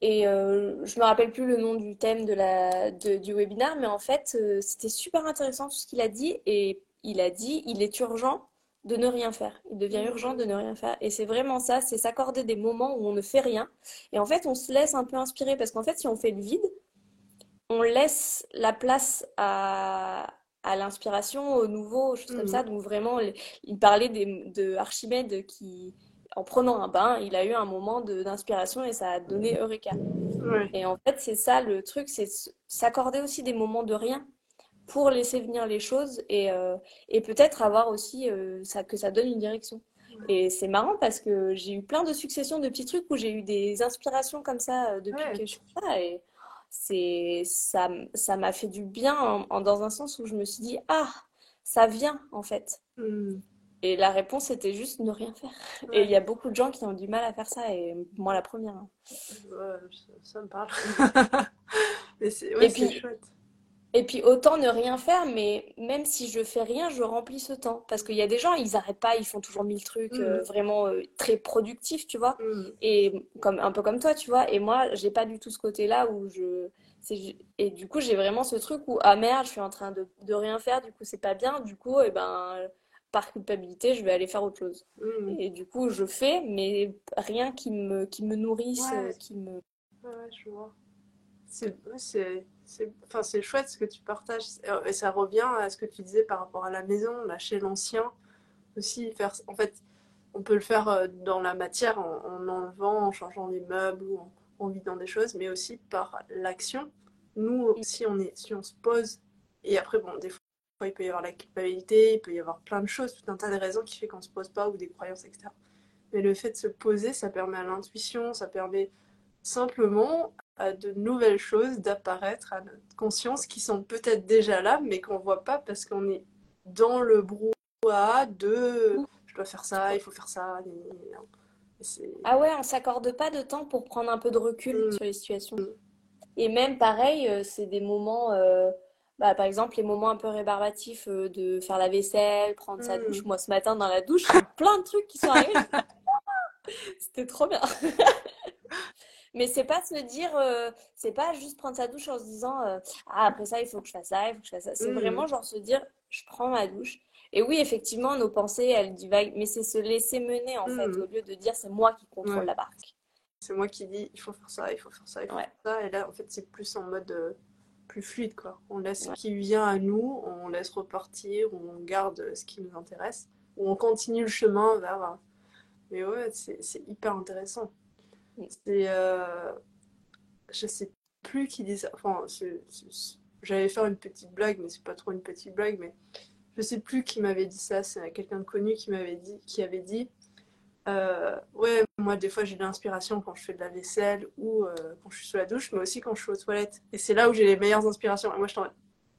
et euh, je me rappelle plus le nom du thème de la, du webinaire, mais en fait, euh, c'était super intéressant tout ce qu'il a dit. Et il a dit, il est urgent de ne rien faire. Il devient urgent de ne rien faire. Et c'est vraiment ça, c'est s'accorder des moments où on ne fait rien. Et en fait, on se laisse un peu inspirer parce qu'en fait, si on fait le vide, on laisse la place à, à l'inspiration, au nouveau, choses comme ça. Mhm. Donc vraiment, il parlait des- de Archimède qui, en prenant un bain, il a eu un moment d'inspiration et ça a donné Eureka. Ouais. Et en fait, c'est ça le truc, c'est s'accorder aussi des moments de rien pour laisser venir les choses et, euh, et peut-être avoir aussi euh, ça, que ça donne une direction. Et c'est marrant parce que j'ai eu plein de successions de petits trucs où j'ai eu des inspirations comme ça euh, depuis Ouais. que je fais ça. Et c'est, ça, ça m'a fait du bien en- en- dans un sens où je me suis dit, ah, ça vient en fait. Hmm. Et la réponse était juste ne rien faire. Et il y a beaucoup de gens qui ont du mal à faire ça, et moi la première. hein. Ouais, ça, me parle. Mais c'est Et ouais, puis, chouette. Et puis autant ne rien faire, mais même si je fais rien, je remplis ce temps. Parce qu'il y a des gens, ils arrêtent pas, ils font toujours mille trucs euh, vraiment euh, très productifs, tu vois. Hmm. Et comme un peu comme toi, tu vois. Et moi, j'ai pas du tout ce côté-là où je. Et du coup, j'ai vraiment ce truc où, ah merde, je suis en train de, de rien faire, du coup, c'est pas bien. Du coup, et ben, par culpabilité, je vais aller faire autre chose. Hmm. Et du coup, je fais, mais rien qui me, qui me nourrisse, Ouais, euh, qui me. ouais, ouais, je vois. C'est ouais, c'est c'est enfin, c'est chouette ce que tu partages. Et ça revient à ce que tu disais par rapport à la maison, lâcher l'ancien. Aussi, faire, en fait, on peut le faire euh, dans la matière en, en enlevant, en changeant les meubles ou en, en vidant des choses, mais aussi par l'action. Nous, si on est, si on se pose, et après, bon, des fois, il peut y avoir la culpabilité, il peut y avoir plein de choses, tout un tas de raisons qui fait qu'on se pose pas ou des croyances, etc. Mais le fait de se poser, ça permet à l'intuition, ça permet simplement à de nouvelles choses d'apparaître à notre conscience qui sont peut-être déjà là, mais qu'on voit pas parce qu'on est dans le brouhaha de je dois faire ça, il faut faire ça. Ah ouais, on s'accorde pas de temps pour prendre un peu de recul Mm. sur les situations. Mm. Et même pareil, euh, c'est des moments, euh, bah, par exemple, les moments un peu rébarbatifs euh, de faire la vaisselle, prendre sa Mm. douche. Moi, ce matin, dans la douche, il y a eu plein de trucs qui sont arrivés. C'était trop bien. Mais c'est pas se dire, euh, c'est pas juste prendre sa douche en se disant, euh, ah, après ça, il faut que je fasse ça, il faut que je fasse ça. C'est Mm. vraiment genre se dire, je prends ma douche. Et oui, effectivement, nos pensées, elles divaguent, mais c'est se laisser mener, en fait, Mm. au lieu de dire, c'est moi qui contrôle Ouais. la barque. C'est moi qui dis il faut faire ça, il faut faire ça, il faut Ouais. faire ça. Et là, en fait, c'est plus en mode plus fluide, quoi. On laisse ce qui vient à nous, on laisse repartir, on garde ce qui nous intéresse, ou on continue le chemin vers. Mais ouais, c'est c'est hyper intéressant. C'est. euh, Je sais plus qui dit ça. Enfin, j'allais faire une petite blague, mais c'est pas trop une petite blague, mais je sais plus qui m'avait dit ça. C'est quelqu'un de connu qui m'avait dit, qui avait dit. Euh, ouais, moi des fois j'ai de l'inspiration quand je fais de la vaisselle ou euh, quand je suis sous la douche, mais aussi quand je suis aux toilettes. Et c'est là où j'ai les meilleures inspirations. Et moi je t'en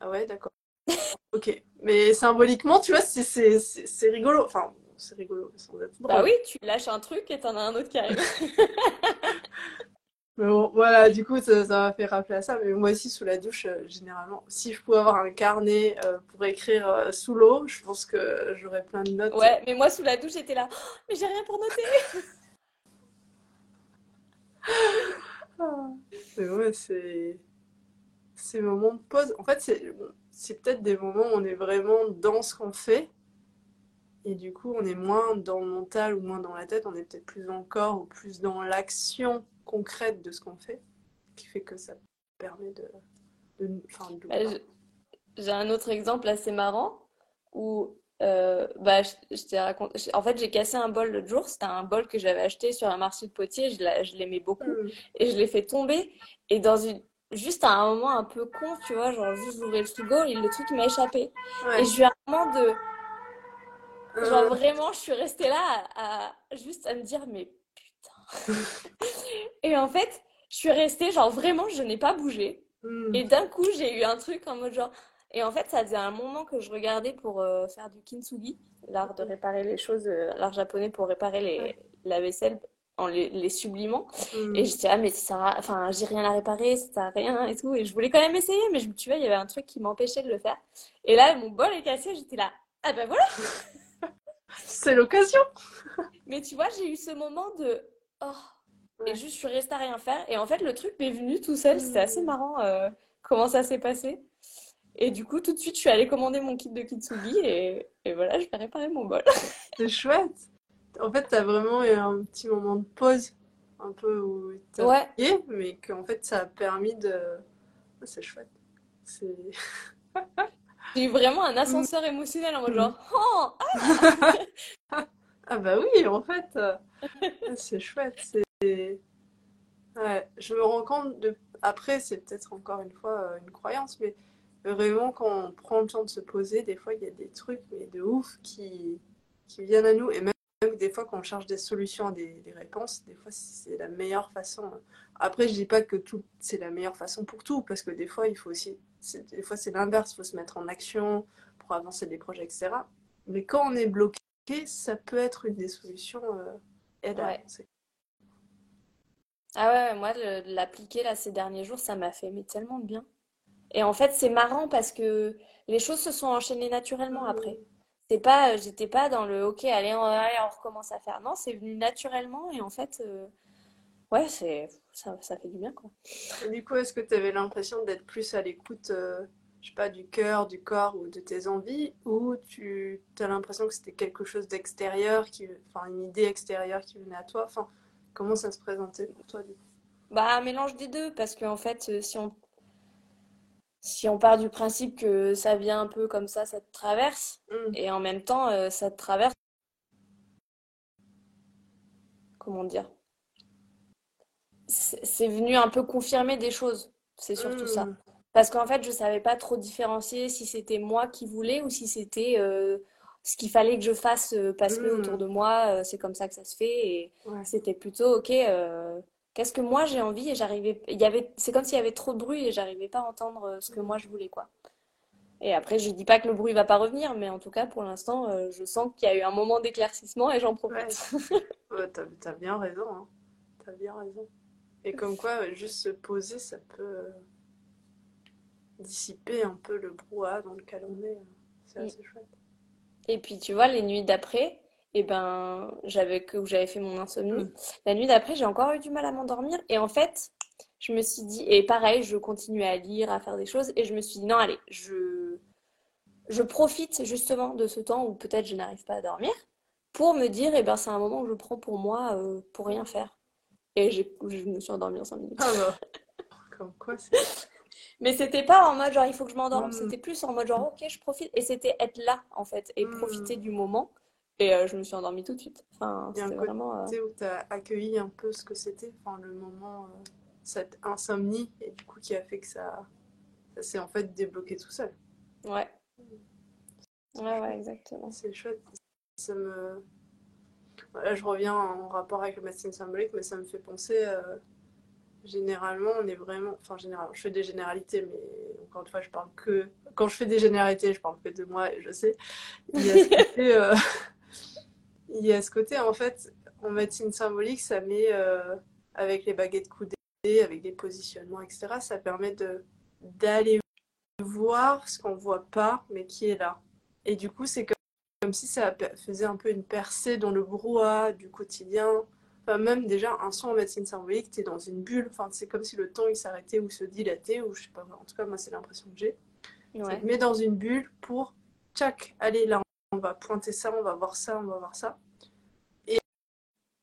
ah ouais, d'accord. Ok. Mais symboliquement, tu vois, c'est rigolo. Enfin, c'est rigolo, sans être Bah oui, tu lâches un truc et t'en as un autre qui arrive. Mais bon, voilà, du coup, ça m'a fait rappeler à ça. Mais moi aussi, sous la douche, euh, généralement, si je pouvais avoir un carnet euh, pour écrire euh, sous l'eau, je pense que j'aurais plein de notes. Ouais, mais moi, sous la douche, j'étais là, Oh, mais j'ai rien pour noter. Mais ouais, c'est ces moments de pause. En fait, c'est peut-être des moments où on est vraiment dans ce qu'on fait. Et du coup, on est moins dans le mental ou moins dans la tête. On est peut-être plus dans le corps ou plus dans l'action concrète de ce qu'on fait. Qui fait que ça permet de... de Bah, J'ai un autre exemple assez marrant où euh, bah, je, je raconté. En fait, j'ai cassé un bol l'autre jour. C'était un bol que j'avais acheté sur un marché de potier. Je l'a- je l'aimais beaucoup. Hmm. Et je l'ai fait tomber. Et dans une. Juste à un moment un peu con, tu vois, genre juste j'ouvrais le frigo et le truc m'a échappé. Ouais. Et je suis vraiment de. Genre Euh, vraiment, je suis restée là à, à- juste à me dire, mais. Et en fait, je suis restée, genre vraiment, je n'ai pas bougé. hmm. Et d'un coup, j'ai eu un truc en mode genre. Et en fait, ça faisait un moment que je regardais pour euh, faire du kintsugi, l'art de réparer les choses, euh, l'art japonais pour réparer les, Ouais. la vaisselle en les, les sublimant. Hmm. Et j'étais, ah, mais ça enfin, j'ai rien à réparer, ça sert à rien et tout. Et je voulais quand même essayer, mais je, tu vois, il y avait un truc qui m'empêchait de le faire. Et là, mon bol est cassé, j'étais là, ah ben voilà. C'est l'occasion. Mais tu vois, j'ai eu ce moment de, oh, et Ouais. juste, je suis restée à rien faire. Et en fait, le truc m'est venu tout seul. C'était assez marrant euh, comment ça s'est passé. Et du coup, tout de suite, je suis allée commander mon kit de kintsugi et, et voilà, je vais réparer mon bol. C'est chouette. En fait, t'as vraiment eu un petit moment de pause, un peu où t'as Ouais, prié, mais qu'en fait, ça a permis de, c'est chouette. C'est. J'ai eu vraiment un ascenseur émotionnel en mode genre, oh, ah Ah bah oui, en fait, c'est chouette. C'est... Ouais, je me rends compte de... Après, c'est peut-être encore une fois euh, une croyance, mais vraiment quand on prend le temps de se poser, des fois il y a des trucs mais de ouf qui, qui viennent à nous. Et même, des fois quand on cherche des solutions, des, des réponses, des fois c'est la meilleure façon. Après, je dis pas que tout c'est la meilleure façon pour tout, parce que des fois il faut aussi... Des fois c'est l'inverse, il faut se mettre en action pour avancer des projets, etc. Mais quand on est bloqué, ça peut être une des solutions euh, aide à avancer. Ah ouais, moi, l'appliquer là ces derniers jours, ça m'a fait mais tellement de bien. Et en fait, c'est marrant parce que les choses se sont enchaînées naturellement après. Mm. C'est pas, euh, j'étais pas dans le OK, allez, on, allez, on recommence à faire. Non, c'est venu naturellement et en fait, euh, ouais, c'est, ça, ça fait du bien quoi. Et du coup, est-ce que tu avais l'impression d'être plus à l'écoute, euh, je sais pas, du cœur, du corps ou de tes envies, ou tu as l'impression que c'était quelque chose d'extérieur, qui, enfin une idée extérieure qui venait à toi, enfin comment ça se présentait pour toi du coup? Bah, un mélange des deux parce qu'en fait, euh, si on, si on part du principe que ça vient un peu comme ça, ça te traverse Mm. et en même temps, euh, ça te traverse, comment dire? C'est c'est venu un peu confirmer des choses. C'est surtout ça. Parce qu'en fait, je savais pas trop différencier si c'était moi qui voulais ou si c'était euh, ce qu'il fallait que je fasse euh, parce que autour Mm. de moi, euh, c'est comme ça que ça se fait. Et Ouais. c'était plutôt, ok, euh, qu'est-ce que moi j'ai envie? Et j'arrivais, il y avait, c'est comme s'il y avait trop de bruit et j'arrivais pas à entendre ce que moi je voulais, quoi. Et après, je dis pas que le bruit va pas revenir, mais en tout cas, pour l'instant, euh, je sens qu'il y a eu un moment d'éclaircissement et j'en profite. Ouais, t'as, t'as bien raison, hein. T'as bien raison. Et comme quoi, juste se poser, ça peut dissiper un peu le brouhaha dans lequel on est. C'est Mm. assez chouette. Et puis, tu vois, les nuits d'après, eh ben, j'avais que j'avais fait mon insomnie. Mm. La nuit d'après, j'ai encore eu du mal à m'endormir. Et en fait, je me suis dit, et pareil, je continuais à lire, à faire des choses. Et je me suis dit, non, allez, je, je profite justement de ce temps où peut-être je n'arrive pas à dormir pour me dire, eh ben, c'est un moment que je prends pour moi, euh, pour rien faire. Et je me suis endormie en 5 minutes. Ah bah, comme quoi c'est. Mais c'était pas en mode genre il faut que je m'endorme, c'était plus en mode genre ok je profite et c'était être là en fait et Mm. profiter du moment et euh, je me suis endormie tout de suite. Enfin Il y a un côté vraiment euh, où tu as accueilli un peu ce que c'était, enfin le moment, euh, cette insomnie, et du coup qui a fait que ça, ça s'est en fait débloqué tout seul. ouais ouais ouais exactement. C'est chouette. Ça me... Voilà, je reviens en rapport avec le médecine symbolique, mais ça me fait penser, généralement, on est vraiment, enfin généralement, je fais des généralités, mais encore une fois, je parle que, quand je fais des généralités, je parle que de moi, et je sais, il y a ce côté, euh, il y a ce côté, en fait, en médecine symbolique, ça met, euh, avec les baguettes coudées, avec des positionnements, etc., ça permet de d'aller voir ce qu'on voit pas, mais qui est là. Et du coup, c'est comme, comme si ça faisait un peu une percée dans le brouhaha du quotidien. Enfin, même déjà, un son en médecine symbolique, tu es dans une bulle. Enfin, c'est comme si le temps il s'arrêtait ou se dilatait, ou je sais pas. En tout cas, moi, c'est l'impression que j'ai. Ça Ouais. te met dans une bulle pour, tchac, allez, là, on va pointer ça, on va voir ça, on va voir ça. Et,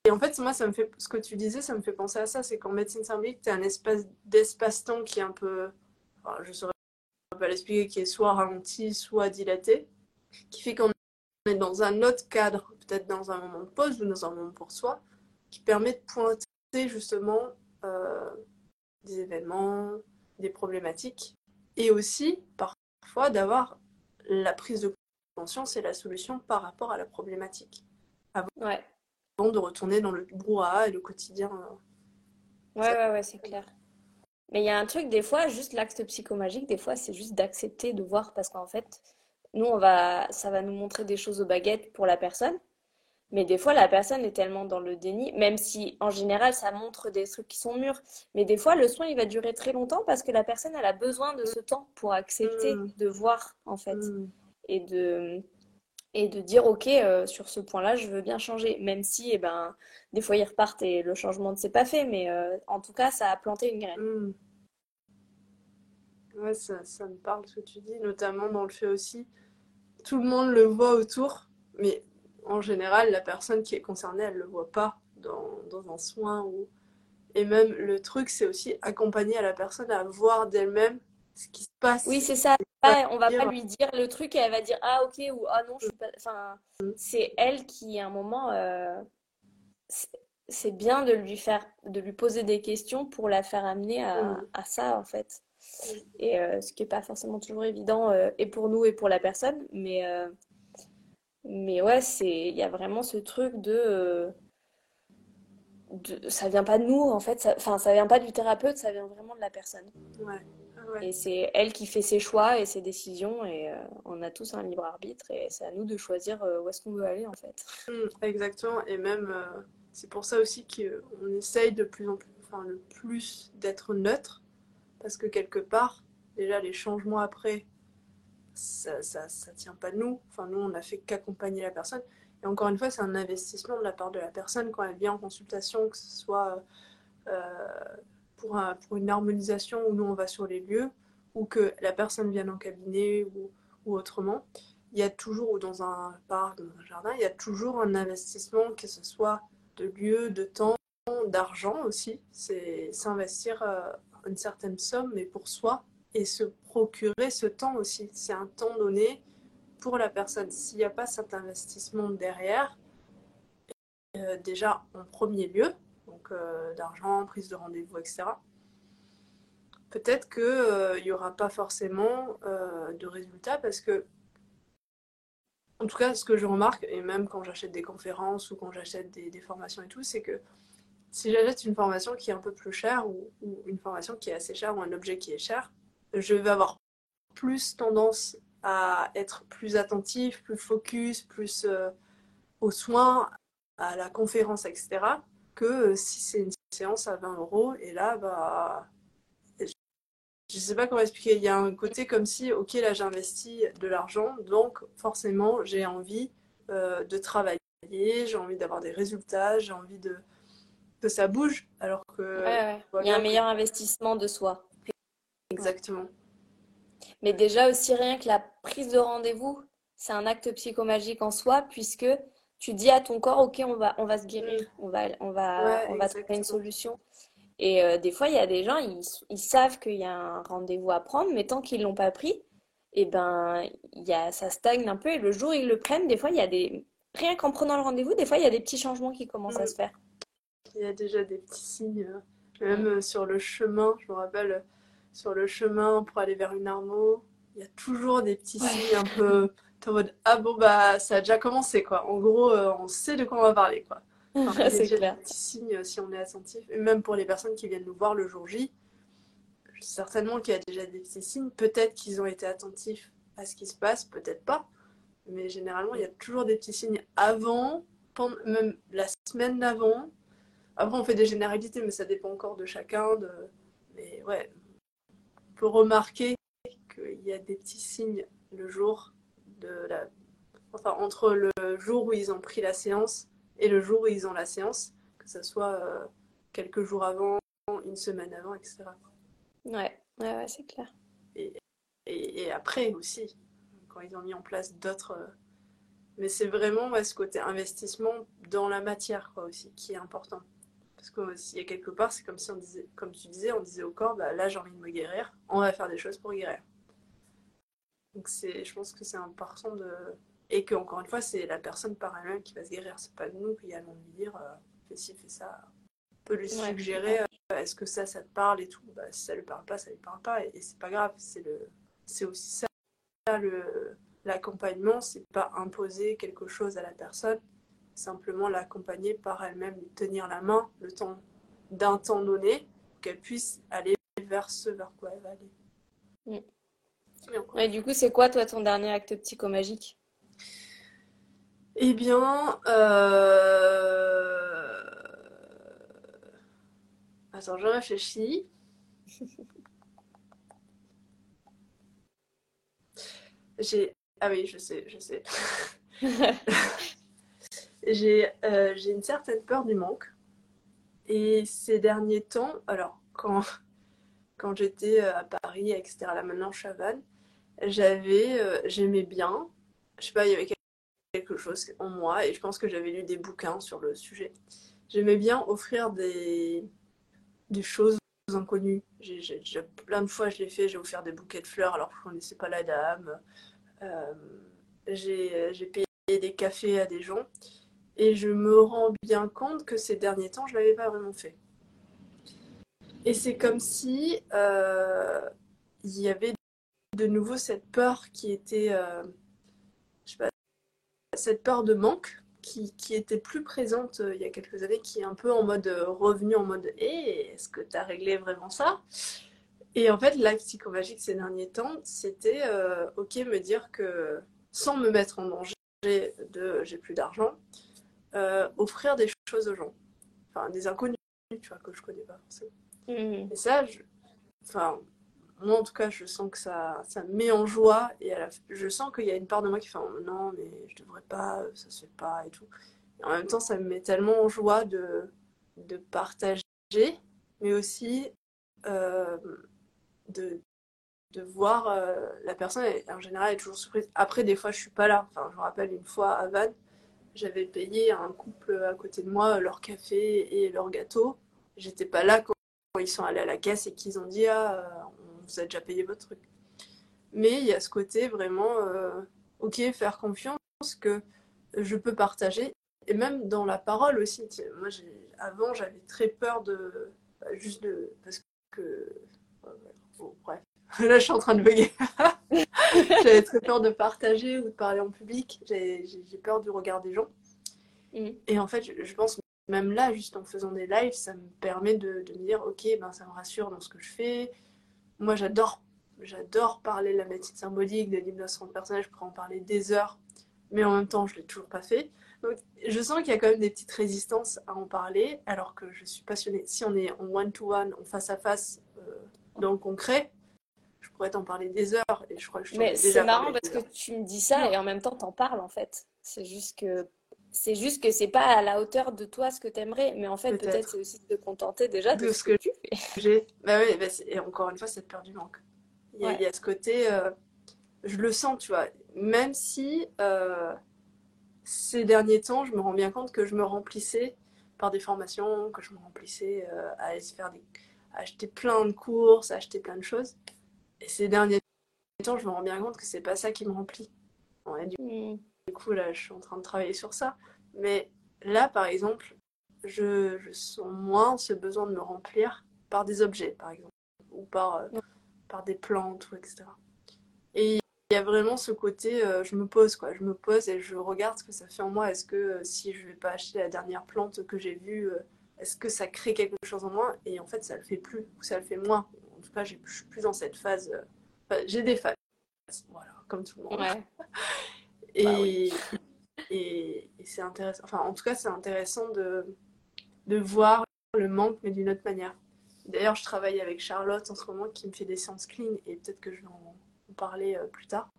et en fait, moi, ça me fait, ce que tu disais, ça me fait penser à ça. C'est qu'en médecine symbolique, tu as un espace d'espace-temps qui est un peu, enfin, je saurais pas l'expliquer, qui est soit ralenti, soit dilaté, qui fait qu'on est dans un autre cadre, peut-être dans un moment de pause ou dans un moment pour soi, qui permet de pointer justement euh, des événements, des problématiques, et aussi parfois d'avoir la prise de conscience et la solution par rapport à la problématique, Ouais. avant de retourner dans le brouhaha et le quotidien. euh. Ouais, ouais, ouais, c'est clair. Mais il y a un truc, des fois, juste l'acte psychomagique, des fois, c'est juste d'accepter de voir parce qu'en fait, nous, on va, ça va nous montrer des choses aux baguettes pour la personne. Mais des fois, la personne est tellement dans le déni, même si en général, ça montre des trucs qui sont mûrs. Mais des fois, le soin, il va durer très longtemps parce que la personne, elle a besoin de ce temps pour accepter Mm. de voir, en fait. Mm. Et de, et de dire, OK, euh, sur ce point-là, je veux bien changer. Même si, eh ben, des fois, ils repartent et le changement ne s'est pas fait. Mais euh, en tout cas, ça a planté une graine. Mm. Ouais, ça, ça me parle ce que tu dis, notamment dans le fait aussi, tout le monde le voit autour, mais en général, la personne qui est concernée, elle le voit pas dans, dans un soin ou... Et même le truc, c'est aussi accompagner à la personne à voir d'elle-même ce qui se passe. Oui, c'est ça. Ah, on va pas lui dire le truc et elle va dire ah ok ou ah non je suis pas. Enfin, c'est elle qui à un moment euh, c'est bien de lui faire de lui poser des questions pour la faire amener à, mm. à ça en fait. Et euh, ce qui est pas forcément toujours évident euh, et pour nous et pour la personne, mais mais ouais c'est il y a vraiment ce truc de de, ça vient pas de nous en fait, enfin ça, vient pas du thérapeute, ça vient vraiment de la personne. Ouais. Et c'est elle qui fait ses choix et ses décisions et euh, on a tous un libre arbitre et c'est à nous de choisir euh, où est-ce qu'on veut aller en fait. Mmh, exactement et même euh, c'est pour ça aussi qu'on essaye de plus en plus, enfin le plus d'être neutre parce que quelque part déjà les changements après ça, ça, tient pas de nous. Enfin nous on a fait qu'accompagner la personne et encore une fois, c'est un investissement de la part de la personne quand elle vient en consultation, que ce soit euh, pour, pour, une harmonisation où nous on va sur les lieux, ou que la personne vienne en cabinet ou, autrement. Il y a toujours, ou dans un parc, dans un jardin, il y a toujours un investissement, que ce soit de lieu, de temps, d'argent aussi. C'est s'investir euh, une certaine somme, mais pour soi, et se procurer ce temps aussi. C'est un temps donné pour la personne. S'il n'y a pas cet investissement derrière, euh, déjà en premier lieu, donc euh, d'argent, prise de rendez-vous, etc., peut-être qu'il euh, n'y aura pas forcément de résultats parce que, en tout cas, ce que je remarque, et même quand j'achète des conférences ou quand j'achète des, formations et tout, c'est que si j'achète une formation qui est un peu plus chère ou, ou, une formation qui est assez chère ou un objet qui est cher, je vais avoir plus tendance à être plus attentif, plus focus, plus euh, aux soins, à la conférence, etc. Que euh, si c'est une séance à 20 euros. Et là, bah, je ne sais pas comment expliquer. Il y a un côté comme si, ok, là j'ai investi de l'argent, donc forcément j'ai envie euh, de travailler, j'ai envie d'avoir des résultats, j'ai envie de que ça bouge, alors que il y a un meilleur investissement de soi. Exactement. Mais déjà aussi rien que la prise de rendez-vous, c'est un acte psychomagique en soi puisque tu dis à ton corps, ok, on va, on va se guérir, on va, on va, on va trouver une solution. Et euh, des fois, il y a des gens, ils, ils savent qu'il y a un rendez-vous à prendre, mais tant qu'ils l'ont pas pris, et eh ben, y a, ça stagne un peu. Et le jour où ils le prennent, des fois, il y a des, rien qu'en prenant le rendez-vous, des fois, il y a des petits changements qui commencent à se faire. Il y a déjà des petits signes, euh, même euh, sur le chemin. Je me rappelle sur le chemin pour aller vers une armo, il y a toujours des petits signes un peu en mode ah bon bah ça a déjà commencé quoi. En gros, euh, on sait de quoi on va parler quoi. c'est clair. Des petits signes euh, si on est attentif. Et même pour les personnes qui viennent nous voir le jour J, certainement qu'il y a déjà des petits signes. Peut-être qu'ils ont été attentifs à ce qui se passe, peut-être pas. Mais généralement, il y a toujours des petits signes avant, pendant, même la semaine d'avant. Après, on fait des généralités, mais ça dépend encore de chacun. De... Mais ouais, remarquer qu'il y a des petits signes le jour de la. Enfin, entre le jour où ils ont pris la séance et le jour où ils ont la séance, que ce soit euh, quelques jours avant, une semaine avant, etc. Ouais, ouais, ouais c'est clair. Et, et, après aussi, quand ils ont mis en place d'autres. Euh, mais c'est vraiment ce côté investissement dans la matière, quoi, aussi, qui est important. Parce que s'il y a quelque part, c'est comme si on disait, comme tu disais, on disait au corps, bah, là j'ai envie de me guérir, on va faire des choses pour guérir. Donc c'est, je pense que c'est important de, et que encore une fois, c'est la personne par elle-même qui va se guérir. C'est pas nous qui allons lui dire, euh, fais ci, fais ça. On peut lui suggérer, euh, est-ce que ça, ça te parle et tout. Bah, si ça lui parle pas, ça lui parle pas, et, c'est pas grave. C'est le, c'est aussi ça le, l'accompagnement, c'est pas imposer quelque chose à la personne, simplement l'accompagner par elle-même, lui tenir la main le temps d'un temps donné, qu'elle puisse aller vers ce vers quoi elle va aller. Mm. Et du coup, c'est quoi toi ton dernier acte psychomagique Eh bien, euh... attends, je réfléchis. J'ai ah oui, je sais, je sais. Euh, j'ai une certaine peur du manque. Et ces derniers temps, alors quand, quand j'étais euh, à Paris, etc., là maintenant je j'avais, euh, j'aimais bien, je sais pas, il y avait quelque chose en moi et je pense que j'avais lu des bouquins sur le sujet. J'aimais bien offrir des, des choses inconnus. J'ai, plein de fois, je l'ai fait, j'ai offert des bouquets de fleurs alors que je ne connaissais pas la dame. Euh, j'ai payé des cafés à des gens. Et je me rends bien compte que ces derniers temps, je ne l'avais pas vraiment fait. Et c'est comme si euh, il y avait de nouveau cette peur qui était, euh, je sais pas, cette peur de manque qui, qui, était plus présente euh, il y a quelques années, qui est un peu en mode revenu en mode hey, est-ce que tu as réglé vraiment ça? Et en fait, l'acte psychomagique ces derniers temps, c'était ok me dire que sans me mettre en danger de j'ai plus d'argent, offrir des choses aux gens, enfin des inconnus, tu vois, que je connais pas forcément. Mm. Et ça, je... enfin, moi en tout cas, je sens que ça, ça me met en joie et je sens qu'il y a une part de moi qui fait oh, non, mais je devrais pas, ça se fait pas et tout. Et en même temps, ça me met tellement en joie de, de partager, mais aussi euh, de, de voir euh, la personne, en général, est toujours surprise. Après, des fois, je suis pas là. Enfin, je me rappelle une fois à Vannes, j'avais payé un couple à côté de moi leur café et leur gâteau. J'étais pas là quand ils sont allés à la caisse et qu'ils ont dit Ah, euh, on vous a déjà payé votre truc. Mais il y a ce côté vraiment, euh, ok, faire confiance que je peux partager. Et même dans la parole aussi. Moi, avant, j'avais très peur de. Bah, juste de. Parce que. bref. Là, je suis en train de bugger. j'avais très peur de partager ou de parler en public. J'ai peur du regard des gens. Mm. Et en fait, je, je pense même là, juste en faisant des lives, ça me permet de, me dire, ok, ben, ça me rassure dans ce que je fais. Moi, j'adore, j'adore parler de la médecine symbolique, de l'hypnose de personnage, je pourrais en parler des heures, mais en même temps, je ne l'ai toujours pas fait. Donc, je sens qu'il y a quand même des petites résistances à en parler, alors que je suis passionnée. Si on est en one-to-one, en face-à-face, euh, dans le concret, pourrais t'en parler des heures. Et je crois que je Mais c'est marrant parce que tu me dis ça et en même temps, t'en parles en fait. C'est juste que c'est juste que c'est pas à la hauteur de toi ce que tu aimerais. Mais en fait, peut-être c'est aussi de te contenter déjà de, ce que, tu fais. Bah oui, bah et encore une fois, cette peur du manque. Il y, a, ce côté, euh, je le sens, tu vois. Même si euh, ces derniers temps, je me rends bien compte que je me remplissais par des formations, que je me remplissais euh, à aller faire des, à acheter plein de courses, à acheter plein de choses. Et ces derniers temps, je me rends bien compte que c'est pas ça qui me remplit. du... Hmm. Du coup, là, je suis en train de travailler sur ça. Mais là, par exemple, je, sens moins ce besoin de me remplir par des objets, par exemple, ou par, euh, par des plantes, ou etc. Et il y a vraiment ce côté, euh, je me pose, quoi. Je me pose et je regarde ce que ça fait en moi. Est-ce que euh, si je vais pas acheter la dernière plante que j'ai vue, est-ce que ça crée quelque chose en moi? Et en fait, ça le fait plus, ou ça le fait moins. En tout cas, je suis plus dans cette phase. j'ai des phases, voilà, comme tout le monde. Ouais. Bah et, et, c'est intéressant. Enfin, en tout cas, c'est intéressant de, de voir le manque, mais d'une autre manière. D'ailleurs, je travaille avec Charlotte en ce moment qui me fait des séances clean et peut-être que je vais en, parler euh, plus tard.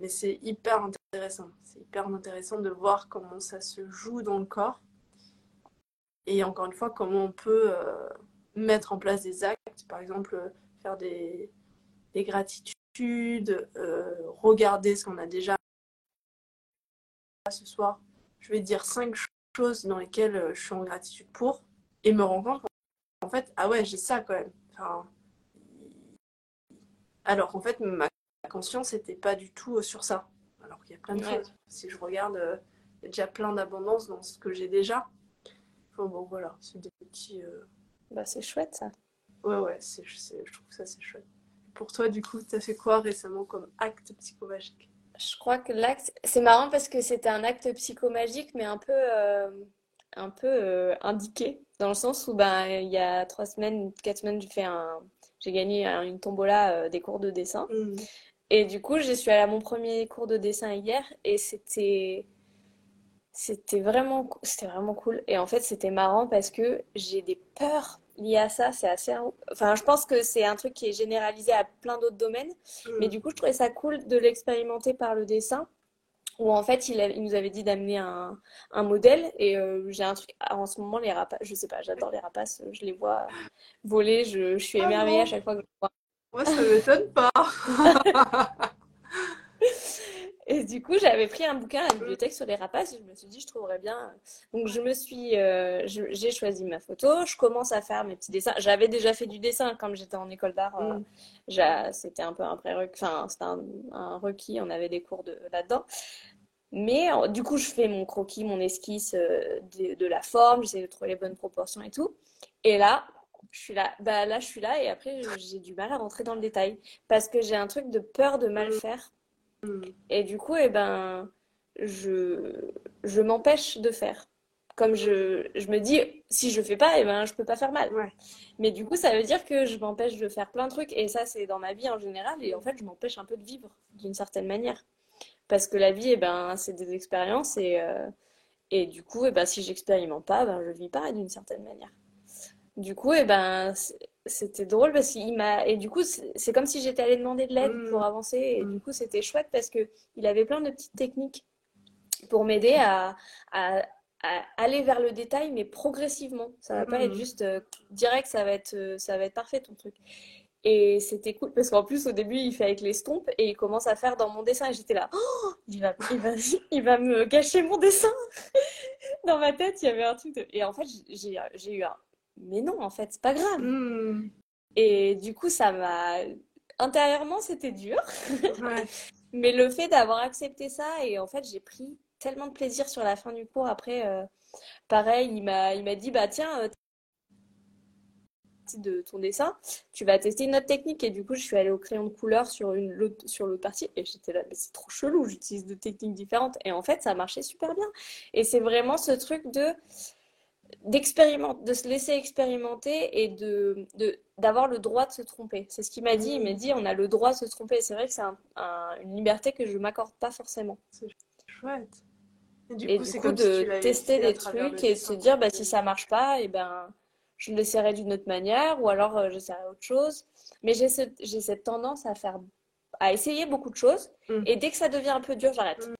Mais c'est hyper intéressant. C'est hyper intéressant de voir comment ça se joue dans le corps. Et encore une fois, comment on peut euh, mettre en place des actes, par exemple, faire des, des gratitudes, euh, regarder ce qu'on a déjà ce soir, je vais dire cinq choses dans lesquelles euh, je suis en gratitude pour et me rends compte qu'en fait, ah ouais, j'ai ça quand même. alors qu'en fait, ma conscience n'était pas du tout euh, sur ça. Alors qu'il y a plein de choses. Si je regarde, il y a déjà plein d'abondance dans ce que j'ai déjà. bon, voilà, c'est des petits. Bah, c'est chouette ça. Ouais, ouais, je trouve ça c'est chouette. Pour toi, du coup, tu as fait quoi récemment comme acte psychomagique? Je crois que l'acte, c'est marrant parce que c'était un acte psychomagique, mais un peu, euh, un peu euh, indiqué, dans le sens où ben, il y a trois semaines, quatre semaines, j'ai fait un, j'ai gagné une tombola euh, des cours de dessin. Mmh. Et du coup, je suis allée à mon premier cours de dessin hier et c'était, c'était vraiment, c'était vraiment cool. Et en fait, c'était marrant parce que j'ai des peurs lié à ça, c'est assez. Enfin, je pense que c'est un truc qui est généralisé à plein d'autres domaines. Mm. Mais du coup, je trouvais ça cool de l'expérimenter par le dessin. Où en fait, il, il nous avait dit d'amener un, un, modèle. Et euh, j'ai un truc. En ce moment, les rapaces, je sais pas, j'adore les rapaces. Je les vois voler. Je, je suis ah émerveillée à chaque fois que je les vois. Moi, ça m'étonne pas. Et du coup, j'avais pris un bouquin à la bibliothèque sur les rapaces et je me suis dit, je trouverais bien. Donc, je me suis, euh, j'ai choisi ma photo, je commence à faire mes petits dessins. J'avais déjà fait du dessin quand j'étais en école d'art. Euh, mm. c'était un peu un prérequis, enfin, c'était un, requis, on avait des cours de, là-dedans. Mais du coup, je fais mon croquis, mon esquisse euh, de, de, la forme, j'essaie de trouver les bonnes proportions et tout. Et là, je suis là, bah là, je suis là et après, j'ai du mal à rentrer dans le détail parce que j'ai un truc de peur de mal mm. faire. Et du coup, eh ben, je, je m'empêche de faire. Comme je, je, me dis, si je fais pas, eh ben, je peux pas faire mal. Mais du coup, ça veut dire que je m'empêche de faire plein de trucs. Et ça, c'est dans ma vie en général. Et en fait, je m'empêche un peu de vivre d'une certaine manière. Parce que la vie, eh ben, c'est des expériences. Et, euh, et du coup, eh ben, si j'expérimente pas, ben, je vis pas d'une certaine manière. Du coup, eh ben, c'était drôle parce qu'il m'a. Et du coup, c'est comme si j'étais allée demander de l'aide mm. pour avancer. Et du coup, c'était chouette parce qu'il avait plein de petites techniques pour m'aider à, aller vers le détail, mais progressivement. Ça va pas être mm. juste euh, direct, ça va être, euh, ça va être parfait ton truc. Et c'était cool parce qu'en plus, au début, il fait avec les stompes et il commence à faire dans mon dessin. Et j'étais là, oh, il, va, il, va, il va me gâcher mon dessin. dans ma tête, il y avait un truc. Et en fait, j'ai eu un, mais non, en fait, c'est pas grave. Hmm. Et du coup, ça m'a. Intérieurement, c'était dur. mais le fait d'avoir accepté ça, et en fait, j'ai pris tellement de plaisir sur la fin du cours. Après, euh, pareil, il m'a, il m'a dit bah tiens, euh, de ton dessin, tu vas tester une autre technique. Et du coup, je suis allée au crayon de couleur sur, une, sur l'autre partie. Et j'étais là, mais c'est trop chelou, j'utilise deux techniques différentes. Et en fait, ça marchait super bien. Et c'est vraiment ce truc de de se laisser expérimenter et de, d'avoir le droit de se tromper. C'est ce qu'il m'a dit. Il m'a dit on a le droit de se tromper. C'est vrai que c'est une liberté que je m'accorde pas forcément. C'est chouette. Et du coup, de tester des trucs et de se dire bah, si ça marche pas, et eh ben, je l'essaierai d'une autre manière ou alors euh, j'essaierai autre chose. Mais j'ai, j'ai cette tendance à faire à essayer beaucoup de choses mmh. et dès que ça devient un peu dur, j'arrête.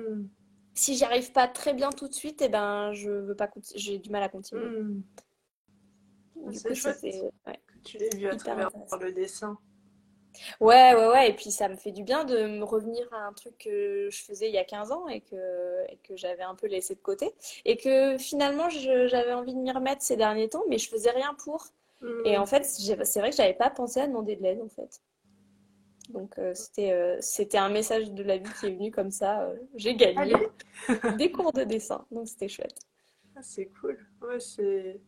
Mmh si j'y arrive pas très bien tout de suite, et eh ben, je veux pas j'ai du mal à continuer. Hmm. c'est chouette ouais. tu l'aies vu à travers le dessin. Ouais, ouais, ouais. Et puis ça me fait du bien de me revenir à un truc que je faisais il y a 15 ans et que, et que j'avais un peu laissé de côté. Et que finalement, j'avais envie de m'y remettre ces derniers temps, mais je faisais rien pour. Et hmm. en fait, c'est vrai que j'avais pas pensé à demander de l'aide, en fait. Donc euh, c'était euh, c'était un message de la vie qui est venu comme ça. Euh, j'ai gagné des cours de dessin, donc c'était chouette. Ah, c'est cool. Ouais, c'est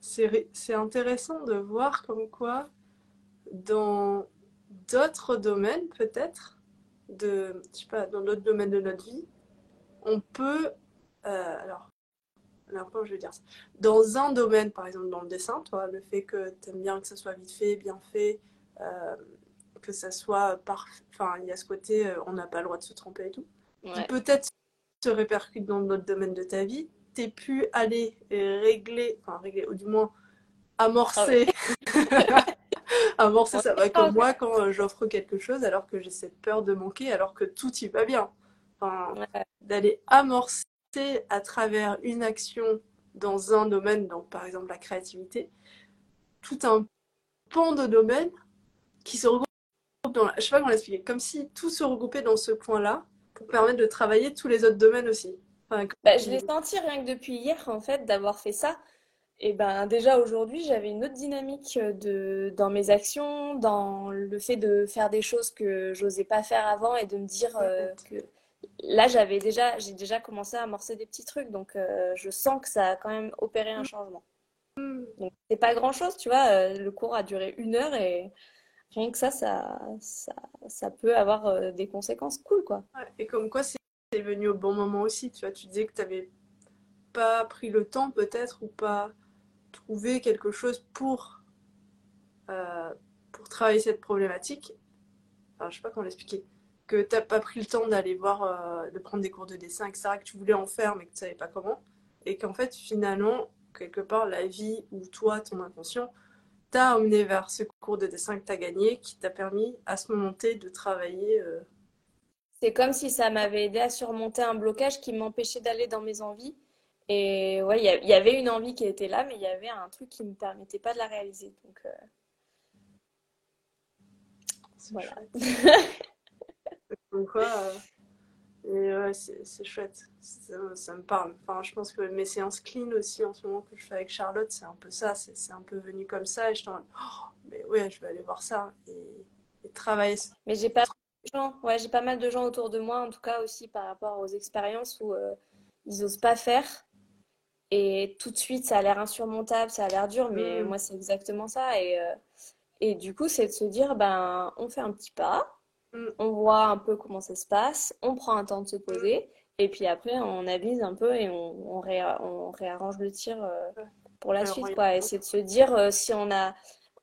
c'est intéressant de voir comme quoi dans d'autres domaines peut-être de je sais pas dans d'autres domaines de notre vie on peut alors alors comment je vais dire ça? Dans un domaine par exemple dans le dessin toi le fait que tu aimes bien que ça soit vite fait bien fait que ça soit parfait. Enfin, il y a ce côté, euh, on n'a pas le droit de se tromper et tout. Qui peut-être se répercute dans notre domaine de ta vie. T'es pu aller régler, enfin régler, ou du moins amorcer. Ah amorcer, ça va comme moi quand euh, j'offre quelque chose alors que j'ai cette peur de manquer alors que tout y va bien. Enfin, D'aller amorcer à travers une action dans un domaine, donc par exemple la créativité, tout un pan de domaine qui se regroupe dans je sais pas comment l'expliquer, comme si tout se regroupait dans ce point-là pour permettre de travailler tous les autres domaines aussi. bah, je l'ai senti rien que depuis hier en fait d'avoir fait ça. Et ben déjà aujourd'hui j'avais une autre dynamique de dans mes actions, dans le fait de faire des choses que j'osais pas faire avant et de me dire euh, que là j'avais déjà j'ai déjà commencé à amorcer des petits trucs donc euh, je sens que ça a quand même opéré un changement. Mm. Donc c'est pas grand chose tu vois. Euh, le cours a duré une heure et rien que ça, ça, ça, peut avoir euh, des conséquences cool, quoi. et comme quoi, c'est venu au bon moment aussi. Tu vois, tu disais que tu n'avais pas pris le temps, peut-être, ou pas trouvé quelque chose pour, euh, pour travailler cette problématique. Enfin, je sais pas comment l'expliquer. Que tu n'as pas pris le temps d'aller voir, euh, de prendre des cours de dessin, etc., que tu voulais en faire, mais que tu savais pas comment. Et qu'en fait, finalement, quelque part, la vie ou toi, ton inconscient, t'a emmené vers ce cours de dessin que tu as gagné qui t'a permis à ce moment de travailler euh, C'est comme si ça m'avait aidé à surmonter un blocage qui m'empêchait d'aller dans mes envies. Et ouais, il y, avait une envie qui était là, mais il y avait un truc qui ne me permettait pas de la réaliser. Donc, euh, voilà. Et ouais, c'est chouette. Ça, ça, me parle. Enfin, je pense que mes séances clean aussi en ce moment que je fais avec Charlotte, c'est un peu ça. C'est un peu venu comme ça. Et je t'en oh, mais ouais, je vais aller voir ça et, et travailler. Mais j'ai pas gens, ouais, j'ai pas mal de gens autour de moi, en tout cas aussi par rapport aux expériences où euh, ils osent pas faire. Et tout de suite, ça a l'air insurmontable, ça a l'air dur, mais mm. moi, c'est exactement ça. Et, euh, et du coup, c'est de se dire, ben, on fait un petit pas. On voit un peu comment ça se passe, on prend un temps de se poser, et puis après, on avise un peu et on, on, on réarrange le tir euh, pour la suite, quoi. C'est de se dire, si on a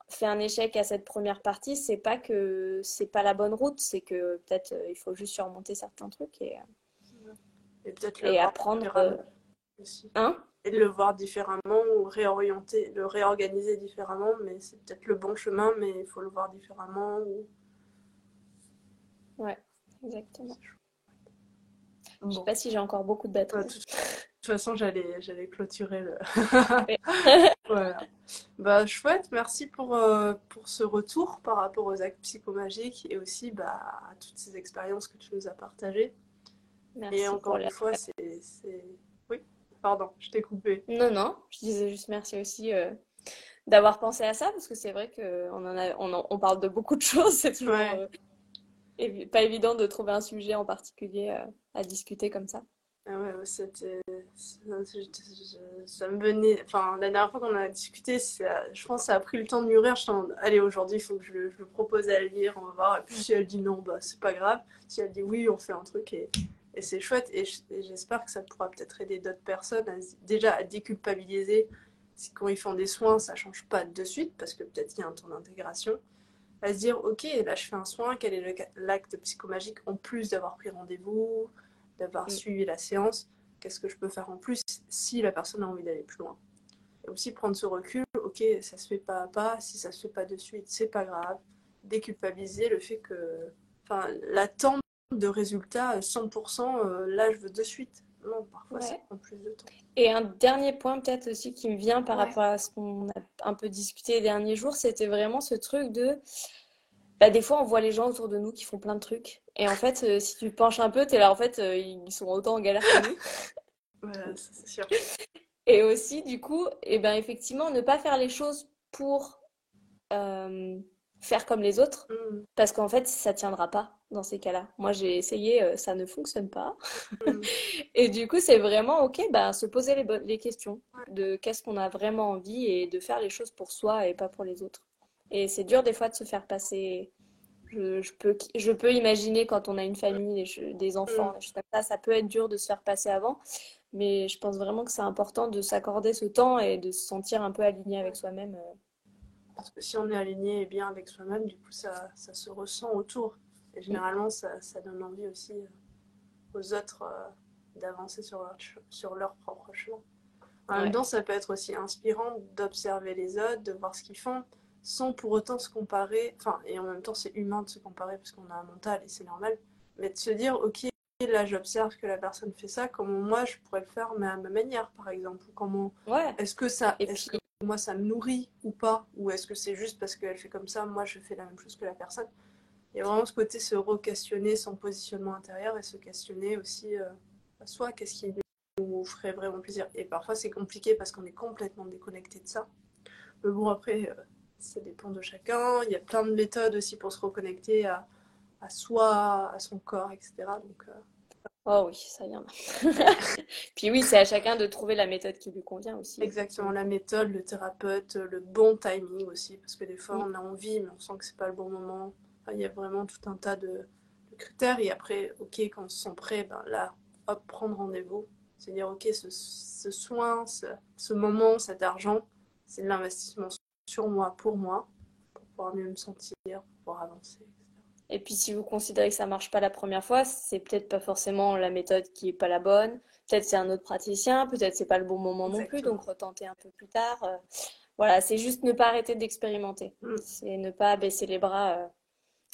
fait un échec à cette première partie, c'est pas que c'est pas la bonne route, c'est que peut-être euh, il faut juste surmonter certains trucs et, et, et apprendre. Euh, hein? Et de le voir différemment ou réorienter, le réorganiser différemment, mais c'est peut-être le bon chemin, mais il faut le voir différemment. Ou... Ouais, exactement. Je sais pas si j'ai encore beaucoup de batterie toute façon, j'allais, j'allais clôturer le. voilà. Bah, chouette, merci pour, euh, pour ce retour par rapport aux actes psychomagiques et aussi bah, à toutes ces expériences que tu nous as partagées. Merci et encore une fois, c'est, Oui, pardon, je t'ai coupé. Non, non, je disais juste merci aussi euh, d'avoir pensé à ça parce que c'est vrai qu'on en a, on, on, parle de beaucoup de choses, c'est toujours euh, pas évident de trouver un sujet en particulier à discuter comme ça. Ah ouais, c'était. Ça, me venait. Enfin, la dernière fois qu'on a discuté, je pense que ça a pris le temps de mûrir. Je allez, aujourd'hui, il faut que je, le propose à lire, on va voir. Et puis si elle dit non, bah, c'est pas grave. Si elle dit oui, on fait un truc et, c'est chouette. Et j'espère que ça pourra peut-être aider d'autres personnes déjà à déculpabiliser. Quand ils font des soins, ça change pas de suite parce que peut-être qu'il y a un temps d'intégration. À se dire, ok, là je fais un soin, quel est l'acte psychomagique en plus d'avoir pris rendez-vous d'avoir mm. suivi la séance, qu'est-ce que je peux faire en plus si la personne a envie d'aller plus loin? Et aussi prendre ce recul, ok, ça se fait pas à pas, si ça se fait pas de suite, c'est pas grave. Déculpabiliser le fait que, enfin, l'attente de résultats 100%, euh, là je veux de suite. Non, parfois ça prend plus de temps. Et un dernier point peut-être aussi qui me vient par rapport à ce qu'on a un peu discuté les derniers jours, c'était vraiment ce truc de bah, des fois, on voit les gens autour de nous qui font plein de trucs. Et en fait, euh, si tu penches un peu, tu es là, en fait, euh, ils sont autant en galère que nous. voilà, c'est sûr. Et aussi, du coup, et eh ben, effectivement, ne pas faire les choses pour euh, faire comme les autres. Mm. Parce qu'en fait, ça tiendra pas dans ces cas-là. Moi, j'ai essayé, ça ne fonctionne pas. Et du coup, c'est vraiment, OK, bah, se poser les, les questions de qu'est-ce qu'on a vraiment envie et de faire les choses pour soi et pas pour les autres. Et c'est dur des fois de se faire passer. Je, peux, je peux imaginer quand on a une famille, des enfants, ça, ça peut être dur de se faire passer avant. Mais je pense vraiment que c'est important de s'accorder ce temps et de se sentir un peu aligné avec soi-même. Euh. Parce que si on est aligné et bien avec soi-même, du coup, ça, ça, se ressent autour. Et généralement, ça, ça donne envie aussi euh, aux autres euh, d'avancer sur leur, sur leur propre chemin. En même temps, ça peut être aussi inspirant d'observer les autres, de voir ce qu'ils font sans pour autant se comparer. Enfin, et en même temps, c'est humain de se comparer parce qu'on a un mental et c'est normal. Mais de se dire, ok, là, j'observe que la personne fait ça, comment moi, je pourrais le faire, mais à ma manière, par exemple. Comment ouais. Est-ce que ça, est-ce que moi, ça me nourrit ou pas Ou est-ce que c'est juste parce qu'elle fait comme ça, moi, je fais la même chose que la personne? Il y a vraiment ce côté se re-questionner son positionnement intérieur et se questionner aussi euh, à soi, qu'est-ce qui nous ferait vraiment plaisir. Et parfois, c'est compliqué parce qu'on est complètement déconnecté de ça. Mais bon, après, euh, ça dépend de chacun. Il y a plein de méthodes aussi pour se reconnecter à, à soi, à son corps, etc. Donc, euh, Oh oui, ça a. Puis oui, c'est à chacun de trouver la méthode qui lui convient aussi. Exactement, la méthode, le thérapeute, le bon timing aussi, parce que des fois on a envie, mais on sent que c'est pas le bon moment. Il y a vraiment tout un tas de, critères. Et après, ok, quand on se sent prêt, ben là, hop, prendre rendez-vous. C'est dire, ok, ce, ce soin, ce, ce, moment, cet argent, c'est de l'investissement sur moi, pour moi, pour pouvoir mieux me sentir, pour pouvoir avancer. Et puis si vous considérez que ça marche pas la première fois, c'est peut-être pas forcément la méthode qui est pas la bonne. Peut-être c'est un autre praticien, peut-être c'est pas le bon moment non plus, donc retenter un peu plus tard. Euh, voilà, c'est juste ne pas arrêter d'expérimenter. Mm. C'est ne pas baisser les bras.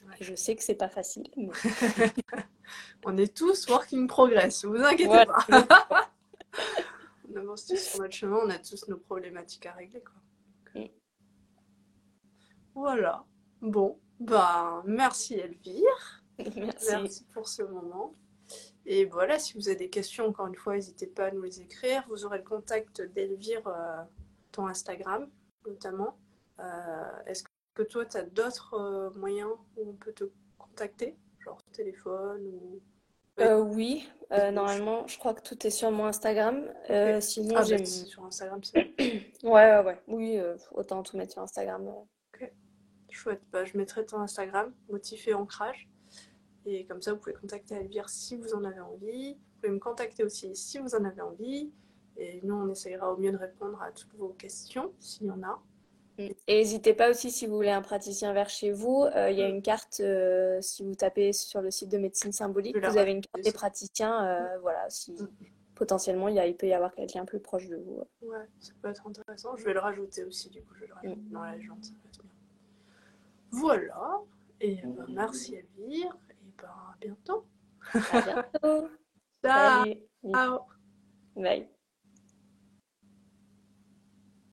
Euh, je sais que c'est pas facile. on est tous working progress, vous inquiétez pas. on avance tous sur notre chemin, on a tous nos problématiques à régler. Quoi. Voilà. Bon, ben, merci Elvire. Merci. Merci pour ce moment. Et voilà, si vous avez des questions, encore une fois, n'hésitez pas à nous les écrire. Vous aurez le contact d'Elvire, euh, ton Instagram notamment. Euh, Est-ce que toi, tu as d'autres euh, moyens où on peut te contacter, genre téléphone ou... Euh, oui, euh, normalement, je crois que tout est sur mon Instagram. Euh, sinon, Ah, j'ai bah, sur Instagram, Ouais, ouais, ouais. Oui, autant tout mettre sur Instagram. euh. chouette. Bah, je mettrai ton Instagram, motif et ancrage. Et comme ça, vous pouvez contacter Elvire si vous en avez envie. Vous pouvez me contacter aussi si vous en avez envie. Et nous, on essayera au mieux de répondre à toutes vos questions, s'il y en a. Mm. Et n'hésitez pas aussi, si vous voulez un praticien vers chez vous, euh, il y a une carte, euh, si vous tapez sur le site de médecine symbolique, vous avez une carte des praticiens. euh, voilà, si Mm. potentiellement il y a, il peut y avoir quelqu'un plus proche de vous. Ouais, ça peut être intéressant. Je vais le rajouter aussi, du coup, je vais le rajouter dans la légende, ça peut être bien. Voilà. Et bah, merci Elvire. Et bah, à bientôt. À bientôt. Ciao. Bye.